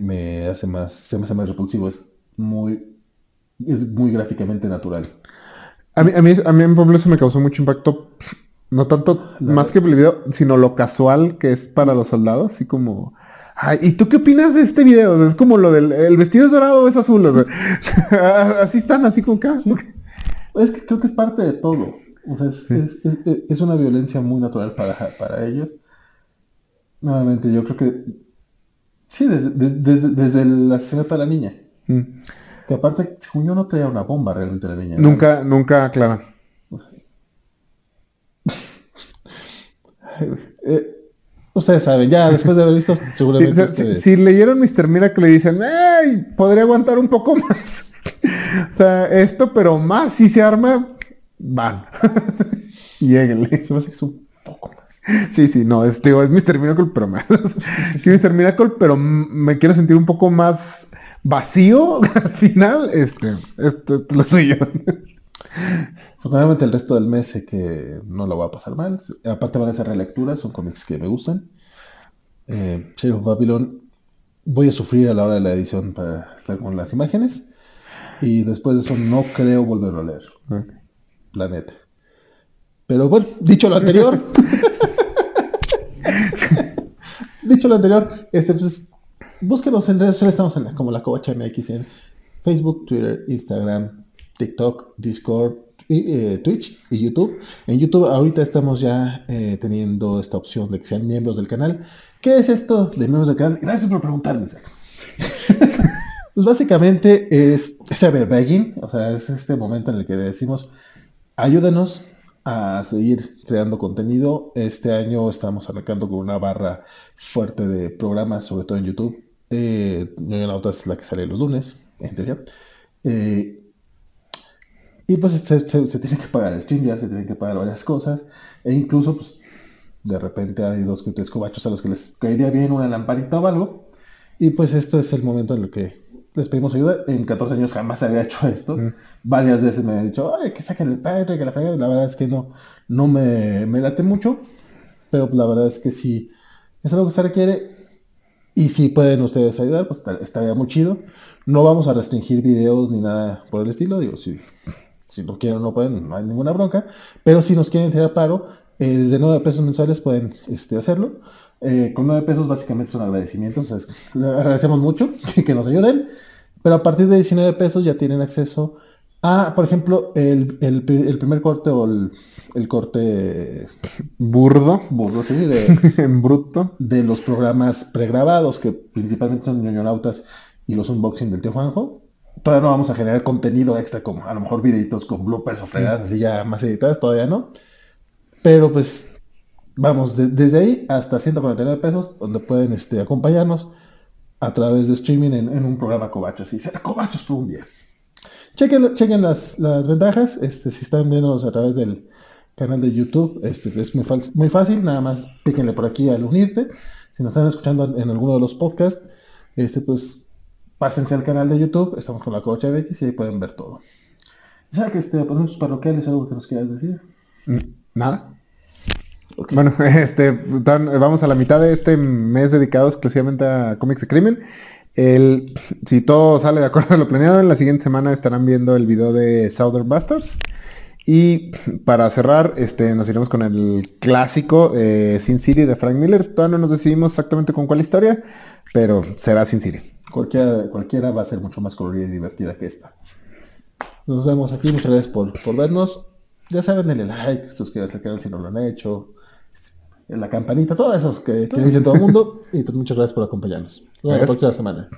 me, hace más, se me hace más repulsivo, es muy, es muy gráficamente natural. A mí, a mí, a mí en Pueblo se me causó mucho impacto, no tanto más que el video, sino lo casual que es para los soldados, así como... Ay, ¿Y tú qué opinas de este video? Es como lo del el vestido es dorado o es azul. así están, así con caso. Es que creo que es parte de todo. O sea, es, es, es, una violencia muy natural para, para ellos. Nuevamente, yo creo que sí, desde, desde, el asesinato de la niña. Mm. Que aparte, yo no traía una bomba realmente la niña. Nunca, nunca, claro. Eh, ustedes saben, ya después de haber visto, seguramente. Si, leyeron Mr. Miracle le dicen, ¡ay! Podría aguantar un poco más. o sea, esto, pero más si se arma, van. Lléguenle. Se me hace que es un poco Sí, sí, no, es, digo, es Mr. Miracle, pero más. sí, Mr. Miracle, pero me quiero sentir un poco más vacío al final. Este, esto, es lo suyo. Afortunadamente el resto del mes sé que no lo va a pasar mal. Aparte van a ser relecturas, son cómics que me gustan. Eh, of Babylon voy a sufrir a la hora de la edición para estar con las imágenes. Y después de eso no creo volverlo a leer. La neta. Pero bueno, dicho lo anterior. dicho lo anterior, este, pues, búsquenos en redes sociales, estamos en la, como la Covacha MX en Facebook, Twitter, Instagram, TikTok, Discord, eh, Twitch y YouTube. En YouTube ahorita estamos ya eh, teniendo esta opción de que sean miembros del canal. ¿Qué es esto de miembros del canal? Gracias por preguntarme, pues básicamente es ese begging, o sea, es este momento en el que decimos, ayúdanos a seguir creando contenido. Este año estamos arrancando con una barra fuerte de programas, sobre todo en YouTube. Eh, Nauta es la que sale los lunes, en teoría. Eh, Y pues se, tiene que pagar el stream, ya se tienen que pagar varias cosas. E incluso, pues, de repente hay dos que tres cobachos a los que les caería bien una lamparita o algo. Y pues esto es el momento en el que les pedimos ayuda. En 14 años jamás había hecho esto. Varias veces me han dicho, ay, que saquen el padre, que la fregada. La verdad es que no, no me, me late mucho. Pero la verdad es que sí, es algo que se requiere. Y si pueden ustedes ayudar, pues estaría muy chido. No vamos a restringir videos ni nada por el estilo. Digo, si, si no quieren no pueden, no hay ninguna bronca. Pero si nos quieren tirar paro, eh, desde 9 pesos mensuales pueden este, hacerlo. Eh, con 9 pesos básicamente son agradecimientos. agradecemos mucho que, nos ayuden. Pero a partir de 19 pesos ya tienen acceso a, por ejemplo, el, primer corte o el, corte burdo, burdo sí, de, en bruto, de los programas pregrabados, que principalmente son ñoñonautas y los unboxing del tío Juanjo. Todavía no vamos a generar contenido extra como a lo mejor videitos con bloopers o fregadas así ya más editadas, todavía no. Pero pues vamos, desde ahí hasta 149 pesos, donde pueden este, acompañarnos a través de streaming en, un programa Cobachos. Y será Cobachos por un día. Chequen, chequen las, las, ventajas. Este, si están viendo a través del canal de YouTube, este, es muy, fácil. Nada más píquenle por aquí al unirte. Si nos están escuchando en alguno de los podcasts, este, pues pásense al canal de YouTube. Estamos con la Cocha BX y ahí pueden ver todo. ¿Sabes que este, sus parroquiales algo que nos quieras decir? Mm. Nada. Bueno, este, vamos a la mitad de este mes dedicado exclusivamente a cómics de crimen. El, si todo sale de acuerdo a lo planeado, en la siguiente semana estarán viendo el video de Southern Busters. Y para cerrar, este, nos iremos con el clásico Sin City de Frank Miller. Todavía no nos decidimos exactamente con cuál historia, pero será Sin City. Cualquiera, cualquiera va a ser mucho más colorida y divertida que esta. Nos vemos aquí, muchas gracias por, por vernos ya saben, denle like, suscríbanse al canal si no lo han hecho, este, la campanita, todo eso que, que dicen todo el mundo. y pues muchas gracias por acompañarnos. Nos vemos la próxima semana.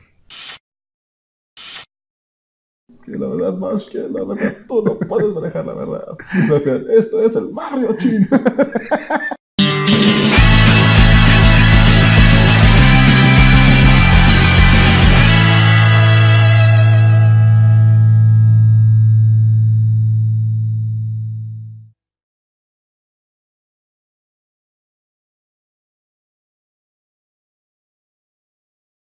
Que la verdad, más que la verdad, tú no puedes manejar la verdad. Esto es el barrio chino.